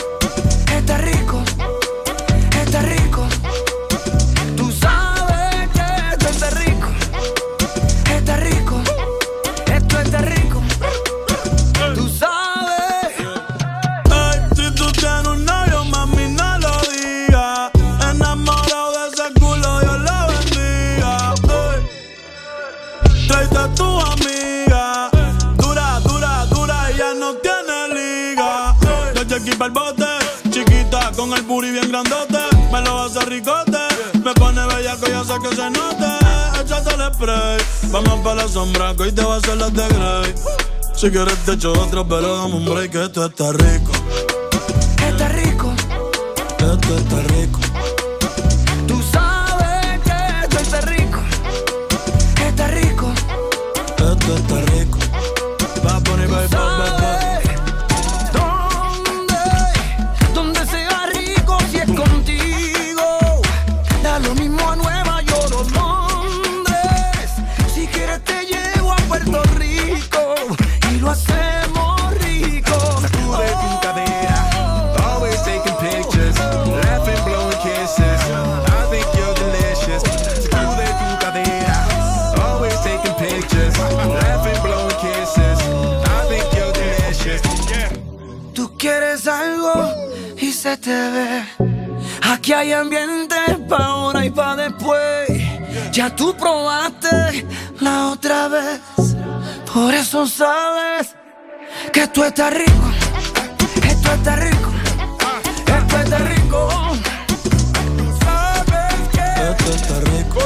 está rico, la sombra, que hoy te va a hacer la de Grey. Si quieres te echo otro, pero dame un break, esto está rico. Está rico, esto está rico. Ya tú probaste la otra vez. Por eso sabes que esto está rico. Esto está rico. Esto está rico. Tú sabes que Esto está rico.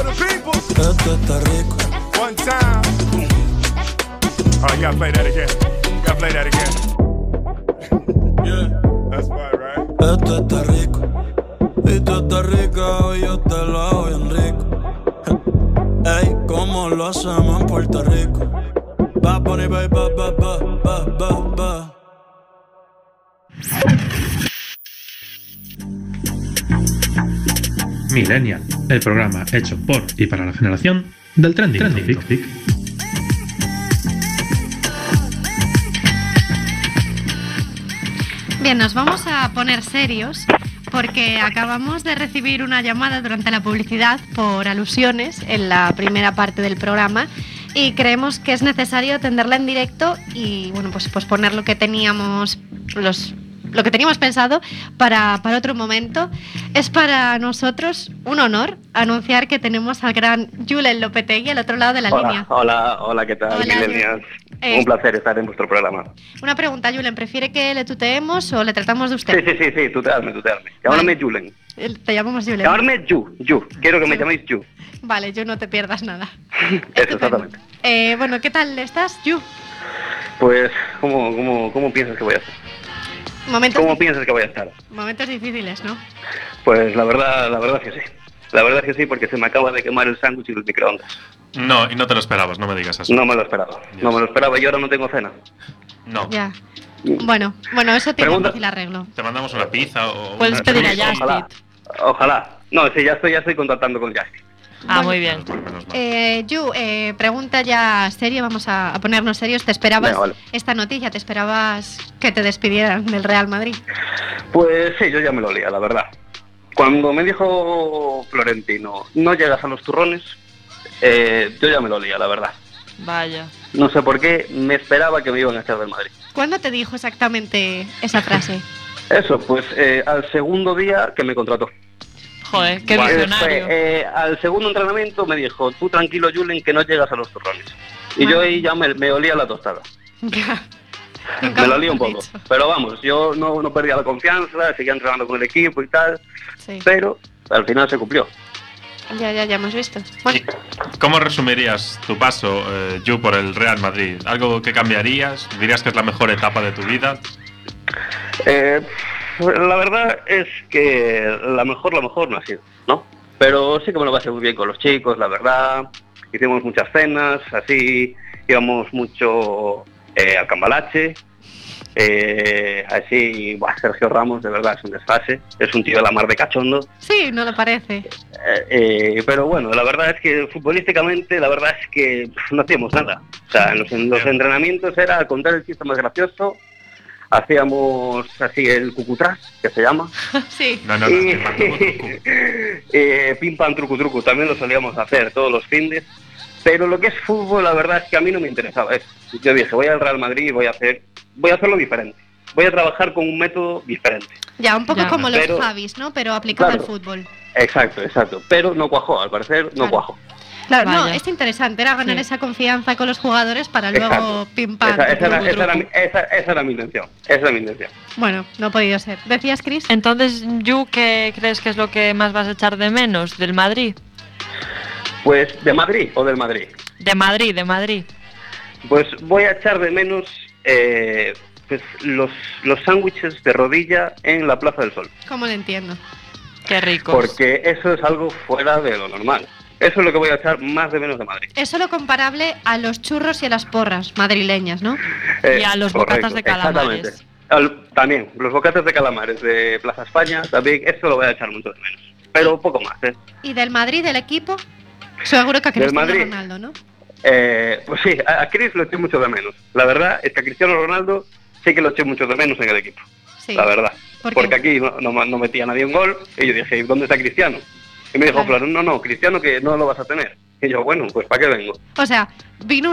Esto está rico. One time. Oh, you gotta play that again. You gotta play that again. Yeah. That's fine, right? Esto está rico. Y tú estás rica y yo te lo hago bien rico. Ey, ¿cómo lo hacemos en Puerto Rico? Va, Bunny, ba, ba, ba, ba, ba, ba, ba. Millennial, el programa hecho por y para la generación del trending, topic. Bien, nos vamos a poner serios porque acabamos de recibir una llamada durante la publicidad por alusiones en la primera parte del programa y creemos que es necesario atenderla en directo y bueno, pues posponer lo que teníamos los lo que teníamos pensado para, para otro momento. Es para nosotros un honor anunciar que tenemos al gran Julen Lopetegui al otro lado de la línea. Hola, hola, ¿qué tal, Hola? Eh, Un placer estar en vuestro programa. Una pregunta, Julen, ¿prefiere que le tuteemos o le tratamos de Sí, usted? sí, sí, sí, tutearme, tutearme. Llamarme Julen. El- Te llamamos Julen. Llamarme Yu, Yu. Quiero que me llaméis Yu. Vale, yo no te pierdas nada. Eso, exactamente. Eh, bueno, ¿qué tal estás, Yu? Pues, ¿cómo, cómo, ¿cómo piensas que voy a estar? Momentos, ¿Cómo piensas que voy a estar? momentos difíciles, ¿no? Pues la verdad, la verdad es que sí. La verdad es que sí, porque se me acaba de quemar el sándwich y los microondas. No, y no te lo esperabas, no me digas eso. No me lo esperaba. No me lo esperaba y ahora no tengo cena. No. Ya. Bueno, bueno, eso tiene Pregunta- fácil arreglo. Te mandamos una pizza o. Puedes una- pedir a Justit. Ojalá. Ojalá. No, sí, ya estoy, ya estoy contactando con Justin. Ah, Bueno. muy bien. Menos mal. Eh, Yu, eh, pregunta ya seria, vamos a, a ponernos serios. ¿Te esperabas Venga, vale. esta noticia? ¿Te esperabas que te despidieran del Real Madrid? Pues sí, yo ya me lo olía, la verdad. Cuando me dijo Florentino, no llegas a los turrones, eh, yo ya me lo olía, la verdad. Vaya. No sé por qué, me esperaba que me iban a echar del Madrid. ¿Cuándo te dijo exactamente esa frase? Eso, pues eh, al segundo día que me contrató. Joder, qué Guau. Eh, visionario. fue, eh, al segundo entrenamiento me dijo, tú tranquilo, Julen, que no llegas a los turrones. Y yo Bueno. ahí ya me, me olía la tostada. Me lo olía un poco. Pero vamos, yo no, no perdía la confianza, seguía entrenando con el equipo y tal, Sí. pero al final se cumplió. Ya, ya, ya hemos visto. Bueno, ¿Y ¿Cómo resumirías tu paso, eh, Yu, por el Real Madrid? ¿Algo que cambiarías? ¿Dirías que es la mejor etapa de tu vida? Eh, la verdad es que la mejor, la mejor no ha sido, ¿no? Pero sí que me lo pasé muy bien con los chicos, la verdad. Hicimos muchas cenas, así íbamos mucho eh, al cambalache. Eh, así, buah, Sergio Ramos, de verdad, es un desfase. Es un tío de la mar de cachondo. sí, no lo parece. Eh, eh, pero bueno, la verdad es que futbolísticamente, la verdad es que pff, no hacíamos nada. O sea, en los, en los entrenamientos era contar el chiste más gracioso. Hacíamos así el cucutrás, que se llama. sí. No, no, no. Y- eh, pim pam truco truco también lo solíamos hacer todos los fines pero lo que es fútbol la verdad es que a mí no me interesaba eso yo dije voy al Real Madrid y voy a hacer voy a hacerlo diferente voy a trabajar con un método diferente Ya, un poco Ya. como los Pero- Javis, ¿no? Pero aplicado Claro. al fútbol. exacto exacto pero no cuajó al parecer no Claro. cuajó Claro, no, es interesante, era ganar Sí. esa confianza con los jugadores para luego Exacto. pim pam. esa, esa era, esa mi, esa- esa era mi intención esa era mi intención Bueno, no ha podido ser. ¿Decías, Chris? Entonces, Yu, ¿qué crees que es lo que más vas a echar de menos del Madrid? Pues de Madrid o del Madrid De Madrid, de Madrid. Pues voy a echar de menos eh, pues los, los sándwiches de rodilla en la Plaza del Sol. ¿Cómo lo entiendo? Qué rico. Porque eso es algo fuera de lo normal. Eso es lo que voy a echar más de menos de Madrid. Es solo comparable a los churros y a las porras madrileñas, ¿no? Eh, Y a los bocatas de calamares. exactamente. Al- también, los bocatas de calamares de Plaza España, también, eso lo voy a echar mucho de menos. Pero poco más, ¿eh? Y del Madrid, del equipo, seguro que a Cristiano Madrid. Ronaldo, ¿no? Eh, pues sí, a, a Chris lo eché mucho de menos. La verdad es que a Cristiano Ronaldo sí que lo eché mucho de menos en el equipo. Sí. la verdad. Porque aquí no, no, no metía nadie un gol y yo dije, ¿dónde está Cristiano? Y me dijo, Claro. no, no, Cristiano que no lo vas a tener. Y yo, bueno, pues ¿para qué vengo? O sea,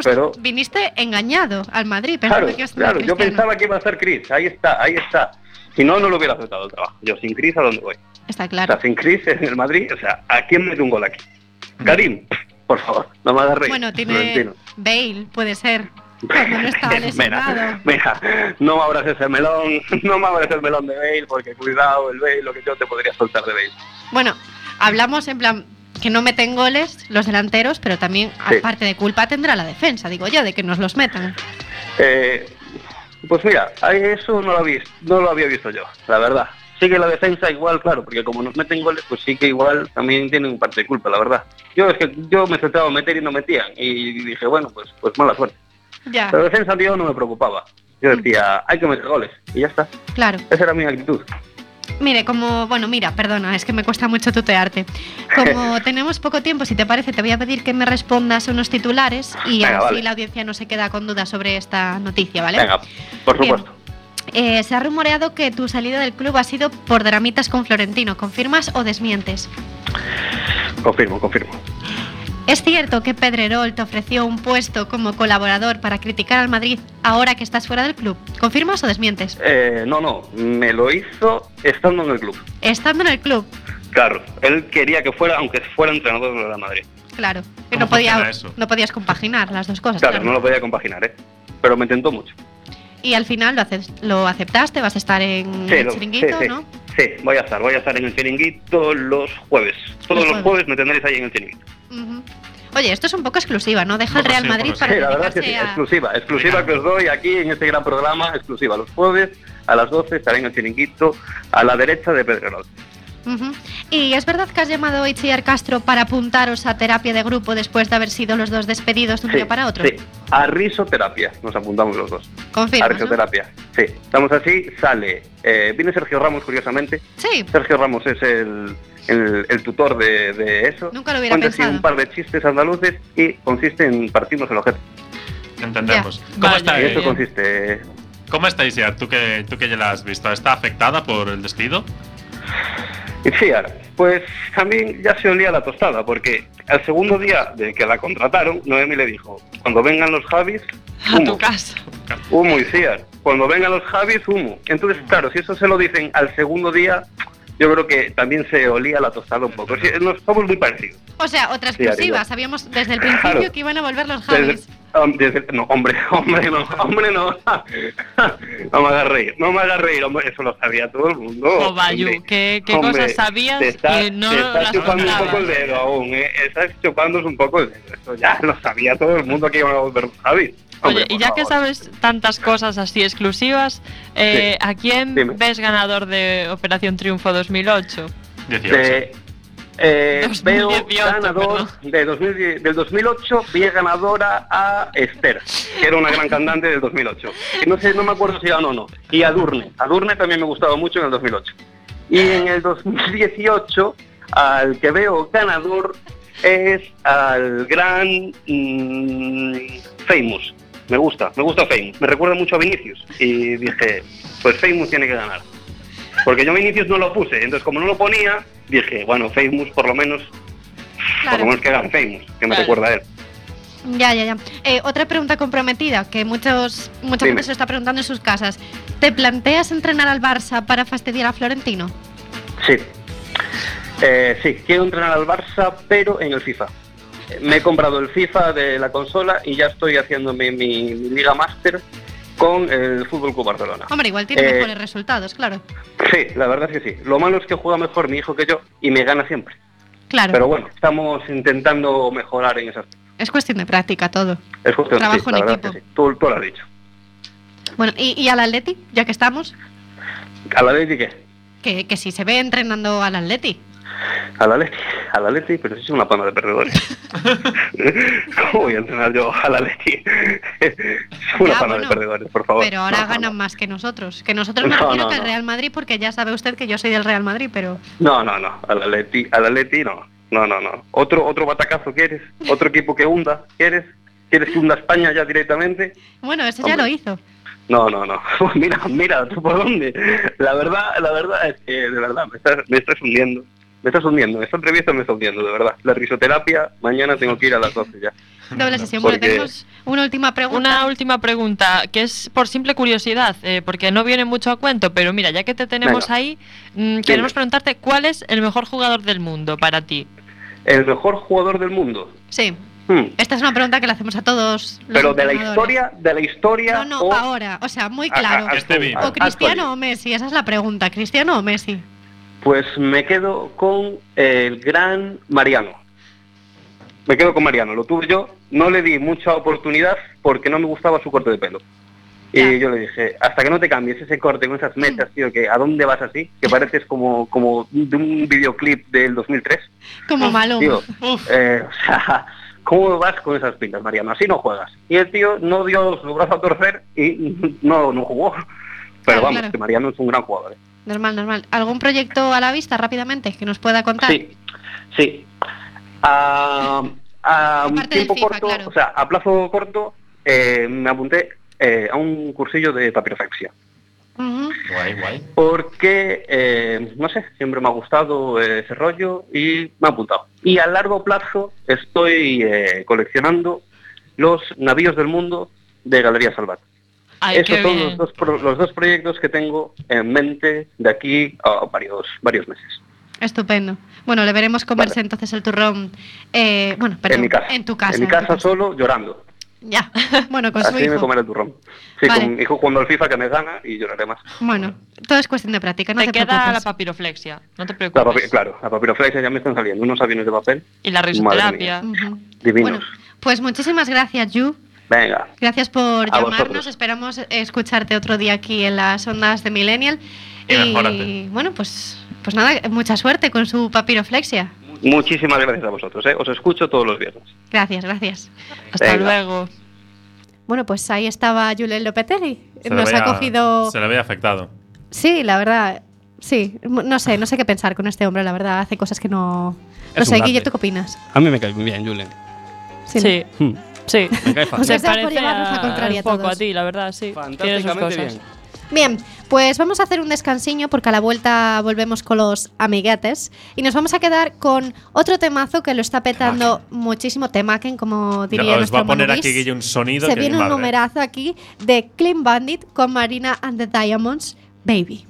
Pero- viniste engañado al Madrid, Claro, que claro, yo pensaba que iba a ser Chris, ahí está, ahí está. Si no, no lo hubiera aceptado el trabajo. Yo sin Cris, ¿a dónde voy? Está O claro. sea, sin Cris en el Madrid, o sea, ¿a quién mete un gol aquí? Karim, por favor, no me hagas reír. Bueno, tiene. Bale, puede ser. Cuando no. Mira, mira, no me abras ese melón, no me abras el melón de Bale, porque cuidado, el Bale, lo que yo te podría soltar de Bale. Bueno, hablamos en plan que no meten goles los delanteros, pero también, Sí. aparte de culpa, tendrá la defensa, digo yo, de que nos los metan. Eh, pues mira, eso no lo, había, no lo había visto yo, la verdad. Sí que la defensa igual, claro, porque como nos meten goles, pues sí que igual también tienen parte de culpa, la verdad. Yo es que yo me centraba en meter y no metían, y dije, bueno, pues, pues mala suerte. Ya, La defensa, tío, no me preocupaba. Yo decía, hay que meter goles, y ya está. claro. Esa era mi actitud. Mire, como, bueno, mira, perdona, es que me cuesta mucho tutearte. Como tenemos poco tiempo, si te parece, te voy a pedir que me respondas unos titulares y Venga, así vale. la audiencia no se queda con dudas sobre esta noticia, ¿vale? Venga, por Bien. Eh, se ha rumoreado que tu salida del club ha sido por dramitas con Florentino. ¿Confirmas o desmientes? Confirmo, confirmo. ¿Es cierto que Pedrerol te ofreció un puesto como colaborador para criticar al Madrid ahora que estás fuera del club? ¿Confirmas o desmientes? Eh, no, no, me lo hizo estando en el club. Estando en el club, Claro, él quería que fuera, aunque fuera entrenador del Real Madrid. claro. Que ¿Cómo no, podía, no podías compaginar las dos cosas. Claro, claro. no lo podía compaginar, ¿eh? Pero me tentó mucho. Y al final lo, ace- lo aceptaste, vas a estar en Sí, el chiringuito, sí, sí. ¿no? Sí, voy a estar, voy a estar en el chiringuito los jueves. Todos Los los jueves. jueves me tendréis ahí en el chiringuito. Oye, esto es un poco exclusiva, ¿no? Deja el Real Madrid para Sí, la verdad es que sí, a- exclusiva, exclusiva que os doy aquí en este gran programa, exclusiva. Los jueves a las 12 estaré en el chiringuito a la derecha de ¿Y es verdad que has llamado a Itziar Castro para apuntaros a terapia de grupo después de haber sido los dos despedidos de un día para otro? sí, a risoterapia nos apuntamos los dos. Confirmas, a ¿no? risoterapia, sí. Estamos así, sale. Eh, viene Sergio Ramos, curiosamente. Sí, Sergio Ramos es el, el, el tutor de, de eso. Nunca lo hubiera Cuenta así pensado. un par de chistes andaluces y consiste en partirnos el objeto. Entendemos. Ya. ¿Cómo, Vaya, está, Y eh, eso bien. consiste. ¿Cómo está Isiar? ¿Tú que, tú que ya la has visto? ¿Está afectada por el despido? Ahora, pues también ya se olía la tostada, porque al segundo día de que la contrataron, Noemi le dijo, cuando vengan los Javis, A tu humo, casa. humo y Ciar. Cuando vengan los Javis, humo. Entonces, claro, si eso se lo dicen al segundo día, yo creo que también se olía la tostada un poco. Nos somos muy parecidos. o sea, otra exclusiva. Sabíamos desde el principio Claro. que iban a volver los Desde- Javis. Um, desde- no, hombre, hombre, no, hombre, no. no me hagas reír, no me hagas reír, hombre, eso lo sabía todo el mundo. Oh, Bayu, hombre. ¿qué, qué Hombre, cosas sabías te está, y no te estás las chupando un contabas? poco el dedo aún, ¿eh? Estás chupándose un poco el dedo. Eso ya lo sabía todo el mundo que iban a volver los Javis. Hombre, Oye, y ya que favor. sabes tantas cosas así exclusivas, eh, ¿a quién Dime. ves ganador de Operación Triunfo 2008? 18. De- eh, 2018, veo ganador de 2010 del 2008, vi ganadora a Esther, que era una gran cantante del 2008. Y no sé, no me acuerdo si ganó o no. Y a Durne. A Durne también me gustaba mucho en el 2008. Y en el 2018, al que veo ganador es al gran mm, Famous. Me gusta, me gusta Famous. Me recuerda mucho a Vinicius. Y dije, pues Famous tiene que ganar. Porque yo Vinicius no lo puse, entonces como no lo ponía, dije, bueno, Famous por lo menos, por Claro. lo menos que Famous, que me recuerda a él. Ya, ya, ya. Eh, otra pregunta comprometida que muchos, mucha Dime. gente se está preguntando en sus casas. ¿Te planteas entrenar al Barça para fastidiar a Florentino? Sí. Eh, sí, quiero entrenar al Barça, pero en el FIFA. Me he comprado el FIFA de la consola y ya estoy haciéndome mi, mi Liga Master con el Fútbol Club Barcelona. Hombre, igual tiene Eh, mejores resultados, claro. Sí, la verdad es que sí. Lo malo es que juega mejor mi hijo que yo y me gana siempre. Claro, Pero bueno, estamos intentando mejorar en esas. es cuestión de práctica todo. Es cuestión Trabajo sí, en equipo. sí. Tú, tú lo has dicho. Bueno, ¿y, y al Atleti? Ya que estamos, ¿A la Leti qué? que, que si se ve entrenando al Atleti. A la Leti, a la Leti, pero si es una pana de perdedores. ¿Cómo voy a entrenar yo a la Leti? es una Ya, pana bueno, de perdedores, por favor. Pero ahora No, ganan no. más que nosotros. Que nosotros me No, que el. Real Madrid, porque ya sabe usted que yo soy del Real Madrid, pero... No, no, no, a la Leti, a la Leti no. No, no, no. Otro otro batacazo quieres? Otro equipo que hunda, ¿quieres? ¿Quieres que hunda España ya directamente? Bueno, eso ya lo hizo. No, no, no. mira, mira, tú por dónde. La verdad, la verdad es que de verdad me estás, me estás hundiendo. Me estás hundiendo. Esta entrevista me está hundiendo, de verdad. La risoterapia, mañana tengo que ir a las 12 ya. Doble sesión. Bueno, Porque- tenemos una última pregunta. Una última pregunta, que es por simple curiosidad, eh, porque no viene mucho a cuento, pero mira, ya que te tenemos Venga. ahí, mm, queremos preguntarte cuál es el mejor jugador del mundo para ti. El mejor jugador del mundo. Sí. Hmm. Esta es una pregunta que le hacemos a todos. los Pero de la historia, de la historia. No, no, o ahora. O sea, muy a- a- claro. a- a- O Cristiano o Messi, esa es la pregunta. ¿Cristiano o Messi? Pues me quedo con el gran Mariano. Me quedo con Mariano, lo tuve yo, no le di mucha oportunidad porque no me gustaba su corte de pelo. Y Ya. yo le dije, hasta que no te cambies ese corte con esas mechas, tío, que ¿a dónde vas así? Que pareces como, como de un videoclip del 2003. Como. Tío, eh, o sea, ¿cómo vas con esas pintas, Mariano? Así no juegas. Y el tío no dio su brazo a torcer y no, no jugó. Pero Claro, vamos, claro. que Mariano es un gran jugador. ¿eh? Normal, normal. ¿Algún proyecto a la vista rápidamente que nos pueda contar? Sí, sí. A, a un tiempo FIFA, corto, claro. o sea, a plazo corto, eh, me apunté eh, a un cursillo de papiroflexia. Ujú. Guay, guay. Porque, eh, no sé, siempre me ha gustado ese rollo y me ha apuntado. Y a largo plazo estoy eh, coleccionando los navíos del mundo de Galería Salvat. Ay, Esos son los dos, los dos proyectos que tengo en mente de aquí a varios, varios meses. Estupendo. Bueno, le veremos comerse entonces el turrón. eh, bueno, perdón, en mi casa. En tu casa. En mi casa solo, llorando. Ya. Bueno, con su Así me hijo. comeré el turrón. Sí, Vale. con mi hijo jugando al FIFA que me gana y lloraré más. Bueno, todo es cuestión de práctica, no te te, queda preocupes. la papiroflexia, no te La preocupes. papi- claro, la papiroflexia ya me están saliendo unos aviones de papel. Y la risoterapia. Ujú. Divinos. Bueno, pues muchísimas gracias, Yu. Venga. Gracias por A llamarnos. vosotros. Esperamos escucharte otro día aquí en las ondas de Millennial. Y bueno, pues, pues nada, mucha suerte con su papiroflexia. Muchísimas gracias a vosotros. ¿eh? Os escucho todos los viernes. Gracias, gracias. Hasta Venga. luego. Bueno, pues ahí estaba Julen Lopetegui. Se le Nos veía- ha cogido. Se le había afectado. Sí, la verdad. Sí, no sé, no sé qué pensar con este hombre, la verdad. Hace cosas que no. No Es sé. Guille, ¿tú qué opinas? A mí me cae muy bien, Julen. Sí, Sí, Hmm. Sí. Me cae O fácil. sea, Se está por parece llevarnos la a- contraria un poco todos. a ti, la verdad, sí. Fantásticamente bien. Bien, pues vamos a hacer un descansiño porque a la vuelta volvemos con los amiguetes y nos vamos a quedar con otro temazo que lo está petando muchísimo, temaken, como diría nuestro va a poner Manu aquí. Guille un sonido Se que viene un madre. numerazo aquí de Clean Bandit con Marina and the Diamonds, Baby.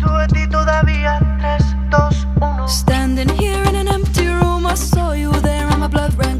Tú a ti todavía 3, 2, 1 Standing here in an empty room, I saw you there and my blood ran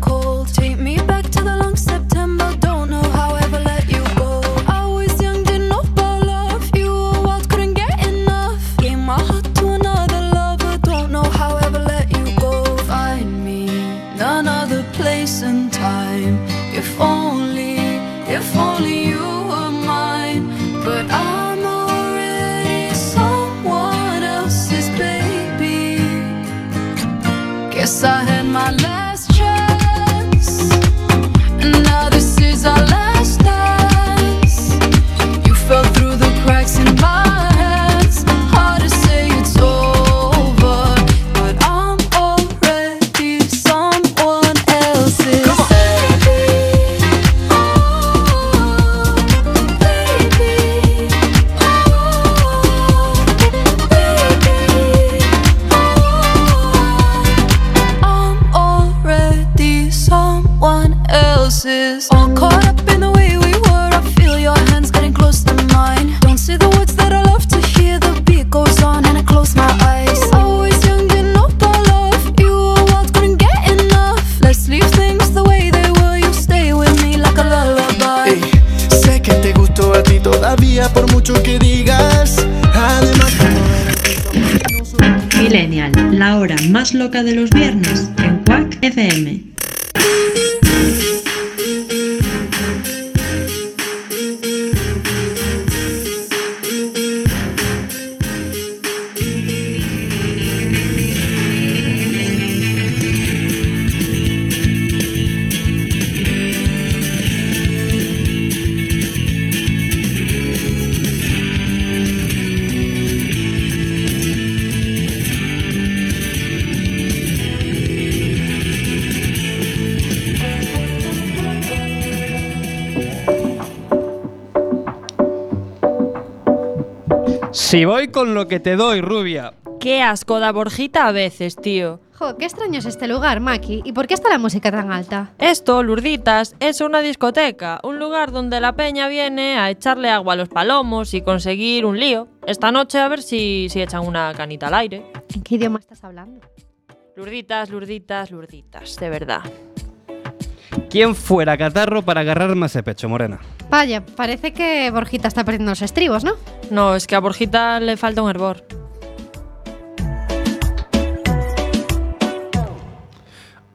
Si voy con lo que te doy, rubia. Qué asco da Borjita a veces, tío. Jo, qué extraño es este lugar, Maki. ¿Y por qué está la música tan alta? Esto, Lurditas, es una discoteca, un lugar donde la peña viene a echarle agua a los palomos y conseguir un lío. Esta noche a ver si, si echan una canita al aire. ¿En qué idioma estás hablando? Lurditas, lurditas, lurditas, de verdad. ¿Quién fuera catarro para agarrarme ese pecho, Morena? Vaya, parece que Borjita está perdiendo los estribos, ¿no? No, es que a Borjita le falta un hervor.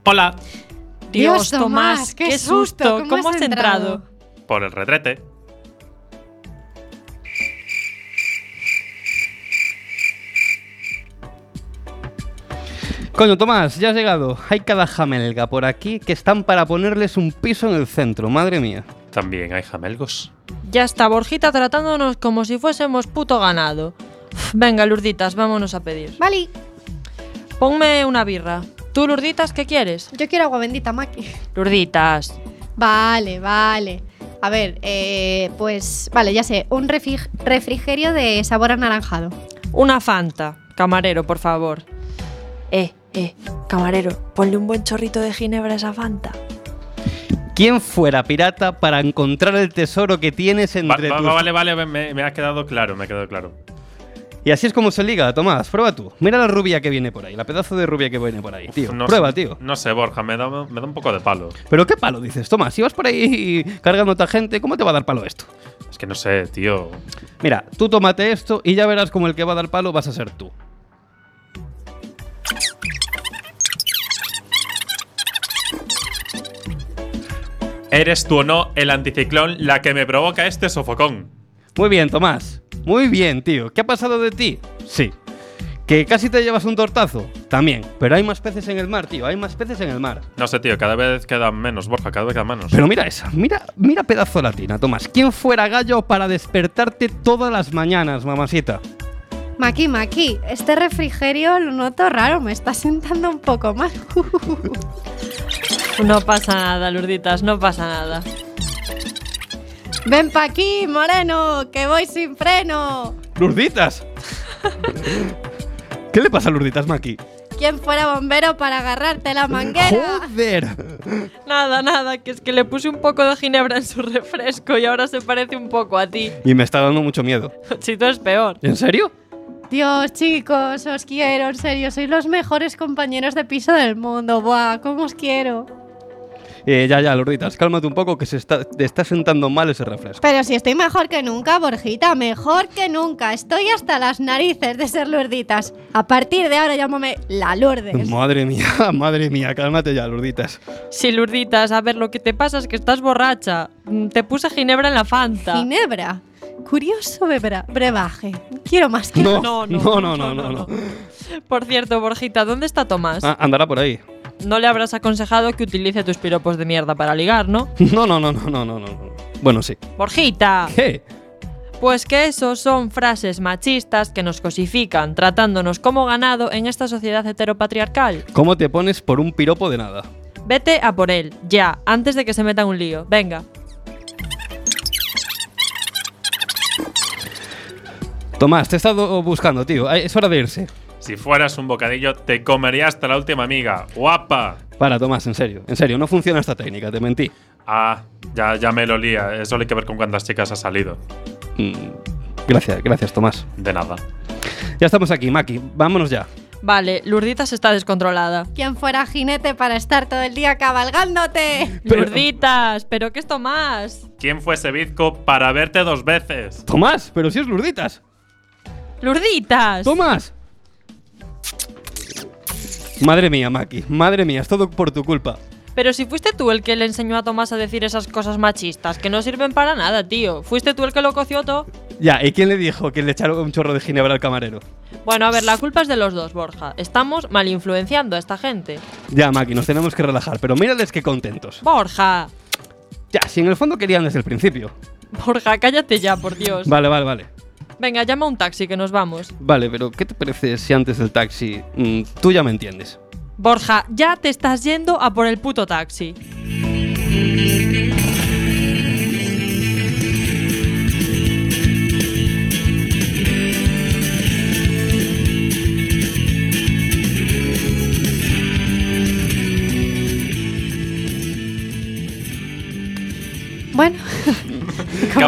Hola, Dios, Tomás, qué susto. ¿Cómo, has entrado? por el retrete. Coño, Tomás, ya has llegado. Hay cada jamelga por aquí que están para ponerles un piso en el centro, madre mía. También hay jamelgos. Ya está Borjita tratándonos como si fuésemos puto ganado. Venga, Lurditas, vámonos a pedir. Vale, Ponme una birra. ¿Tú, Lurditas, qué quieres? yo quiero agua bendita, Maki. Lurditas. Vale, vale. A ver, eh, pues vale, ya sé, un refri- refrigerio de sabor anaranjado. Una Fanta. Camarero, por favor. Eh, eh, camarero, ponle un buen chorrito de ginebra a esa Fanta. ¿Quién fuera pirata para encontrar el tesoro que tienes Va- entre va- tus... vale, vale, me, me ha quedado claro, me ha quedado claro. Y así es como se liga, Tomás. Prueba tú. Mira la rubia que viene por ahí, la pedazo de rubia que viene por ahí, tío. No Prueba, sé- tío. No sé, Borja, me da, me da un poco de palo. Pero qué palo dices, Tomás. Si vas por ahí cargando a gente, ¿cómo te va a dar palo esto? Es que no sé, tío. Mira, tú tómate esto y ya verás como el que va a dar palo vas a ser tú. ¿Eres tú o no el anticiclón la que me provoca este sofocón? Muy bien, Tomás. Muy bien, tío. ¿Qué ha pasado de ti? Sí. ¿Que casi te llevas un tortazo? También. Pero hay más peces en el mar, tío. Hay más peces en el mar. No sé, tío, cada vez quedan menos, Borja, cada vez quedan menos. Pero mira esa. Mira, mira pedazo latina, Tomás. ¿Quién fuera gallo para despertarte todas las mañanas, mamacita? Maki, Maki, este refrigerio lo noto raro, me está sentando un poco mal. No pasa nada, Lurditas, no pasa nada. Ven pa' aquí, moreno, que voy sin freno. ¡Lurditas! ¿Qué le pasa a Lurditas, Maki? ¿Quién fuera bombero para agarrarte la manguera? ¡Joder! Nada, nada, que es que le puse un poco de ginebra en su refresco y ahora se parece un poco a ti. Y me está dando mucho miedo. Si tú es peor. ¿En serio? Dios, chicos, os quiero, en serio, sois los mejores compañeros de piso del mundo. Buah, cómo os quiero. Eh, ya, ya, Lurditas, cálmate un poco que se está, te está sentando mal ese refresco. Pero si estoy mejor que nunca, Borjita, mejor que nunca. Estoy hasta las narices de ser lurditas. A partir de ahora llámame la Lourdes. Madre mía, madre mía, cálmate ya, Lurditas. Sí, Lurditas, a ver, lo que te pasa es que estás borracha. Mm, Te puse ginebra en la Fanta. Ginebra. Curioso bebra- brebaje. Quiero más que No, No, no, no, no, no, no. no. Por cierto, Borjita, ¿dónde está Tomás? Ah, andará por ahí. No le habrás aconsejado que utilice tus piropos de mierda para ligar, ¿no? No, no, no, no, no, no, no. Bueno, sí. Borjita. ¿Qué? Pues que esos son frases machistas que nos cosifican, tratándonos como ganado en esta sociedad heteropatriarcal. ¿Cómo te pones por un piropo de nada? Vete a por él, ya, antes de que se meta un lío. Venga. Tomás, te he estado buscando, tío. Es hora de irse. Si fueras un bocadillo, te comería hasta la última amiga. ¡Guapa! Para, Tomás, en serio. En serio, no funciona esta técnica, te mentí. Ah, ya, ya me lo lía. Eso hay que ver con cuántas chicas ha salido. Mm, gracias, gracias, Tomás. De nada. Ya estamos aquí, Maki. Vámonos ya. Vale, Lurditas está descontrolada. ¿Quién fuera jinete para estar todo el día cabalgándote? Pero- Lurditas, pero ¿qué esto más? ¿Quién fue ese bizco para verte dos veces? Tomás, pero si es Lurditas. Lurditas. Tomás. Madre mía, Maki. Madre mía, es todo por tu culpa. Pero si fuiste tú el que le enseñó a Tomás a decir esas cosas machistas, que no sirven para nada, tío. Fuiste tú el que lo coció todo. Ya, ¿y quién le dijo que le echaron un chorro de ginebra al camarero? Bueno, a ver, la culpa es de los dos, Borja. Estamos mal influenciando a esta gente. Ya, Maki, nos tenemos que relajar, pero mírales qué contentos. Borja. Ya, si en el fondo querían desde el principio. Borja, cállate ya, por Dios. Vale, vale, vale. Venga, llama un taxi que nos vamos. Vale, pero ¿qué te parece si antes del taxi mm, tú ya me entiendes? Borja, ya te estás yendo a por el puto taxi.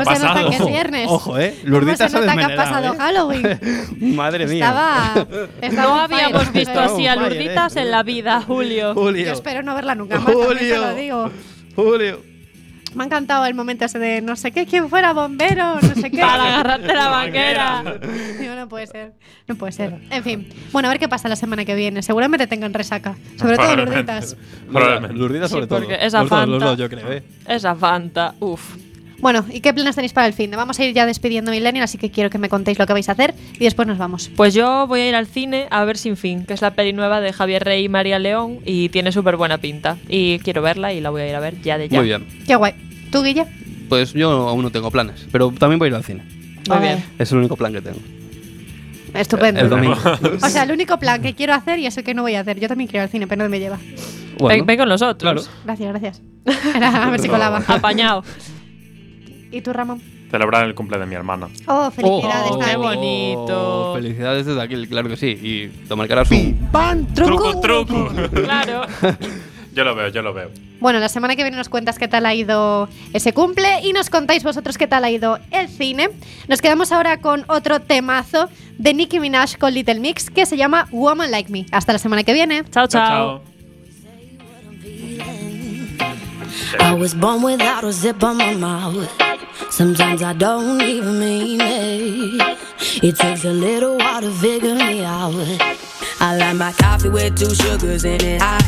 ¿Cómo se nota pasado? que es viernes? Ojo, eh. ¿Cómo Lurdita se nota que ha desmenuzada, pasado ¿eh? Halloween? Madre mía. Estaba. estaba No habíamos fire. visto así a Lurditas eh. en la vida, Julio. Julio. Yo espero no verla nunca más, también te lo Julio. digo. Julio. Me ha encantado el momento ese de no sé qué, quién fuera bombero, no sé qué. Para agarrarte la vaquera. Digo, no puede ser, no puede ser. En fin, bueno, a ver qué pasa la semana que viene. Seguramente tengan resaca, sobre todo. Lurditas. Probablemente. Lurdita sobre Sí, todo. porque esa los dos, los Fanta- dos, yo creo, eh. Esa Fanta, uff. Bueno, ¿y qué planes tenéis para el fin de? Vamos a ir ya despidiendo Millennial, así que quiero que me contéis lo que vais a hacer y después nos vamos. Pues yo voy a ir al cine a ver Sin Fin, que es la peli nueva de Javier Rey y María León y tiene súper buena pinta. Y quiero verla y la voy a ir a ver ya de ya. Muy bien. Qué guay. ¿Tú, Guille? Pues yo aún no tengo planes, pero también voy a ir al cine. Muy A bien. Es el único plan que tengo. Estupendo. El domingo. O sea, el único plan que quiero hacer y es el que no voy a hacer. Yo también quiero ir al cine, pero no me lleva. Bueno, Ven, ven con nosotros. Claro. Gracias, gracias. Era a ver si colaba. Apañado. ¿Y tú, Ramón? Celebrar el cumple de mi hermana. Oh, felicidades, Oh, qué bonito. Oh, felicidades desde aquí, claro que sí. Y tomar cara su. Truco, truco. Claro. yo lo veo, yo lo veo. Bueno, la semana que viene nos cuentas qué tal ha ido ese cumple y nos contáis vosotros qué tal ha ido el cine. Nos quedamos ahora con otro temazo de Nicki Minaj con Little Mix que se llama Woman Like Me. Hasta la semana que viene. Chao, Chao, chao. chao. Sometimes I don't even mean it. It takes a little while to figure me out. I like my coffee with two sugars in it. I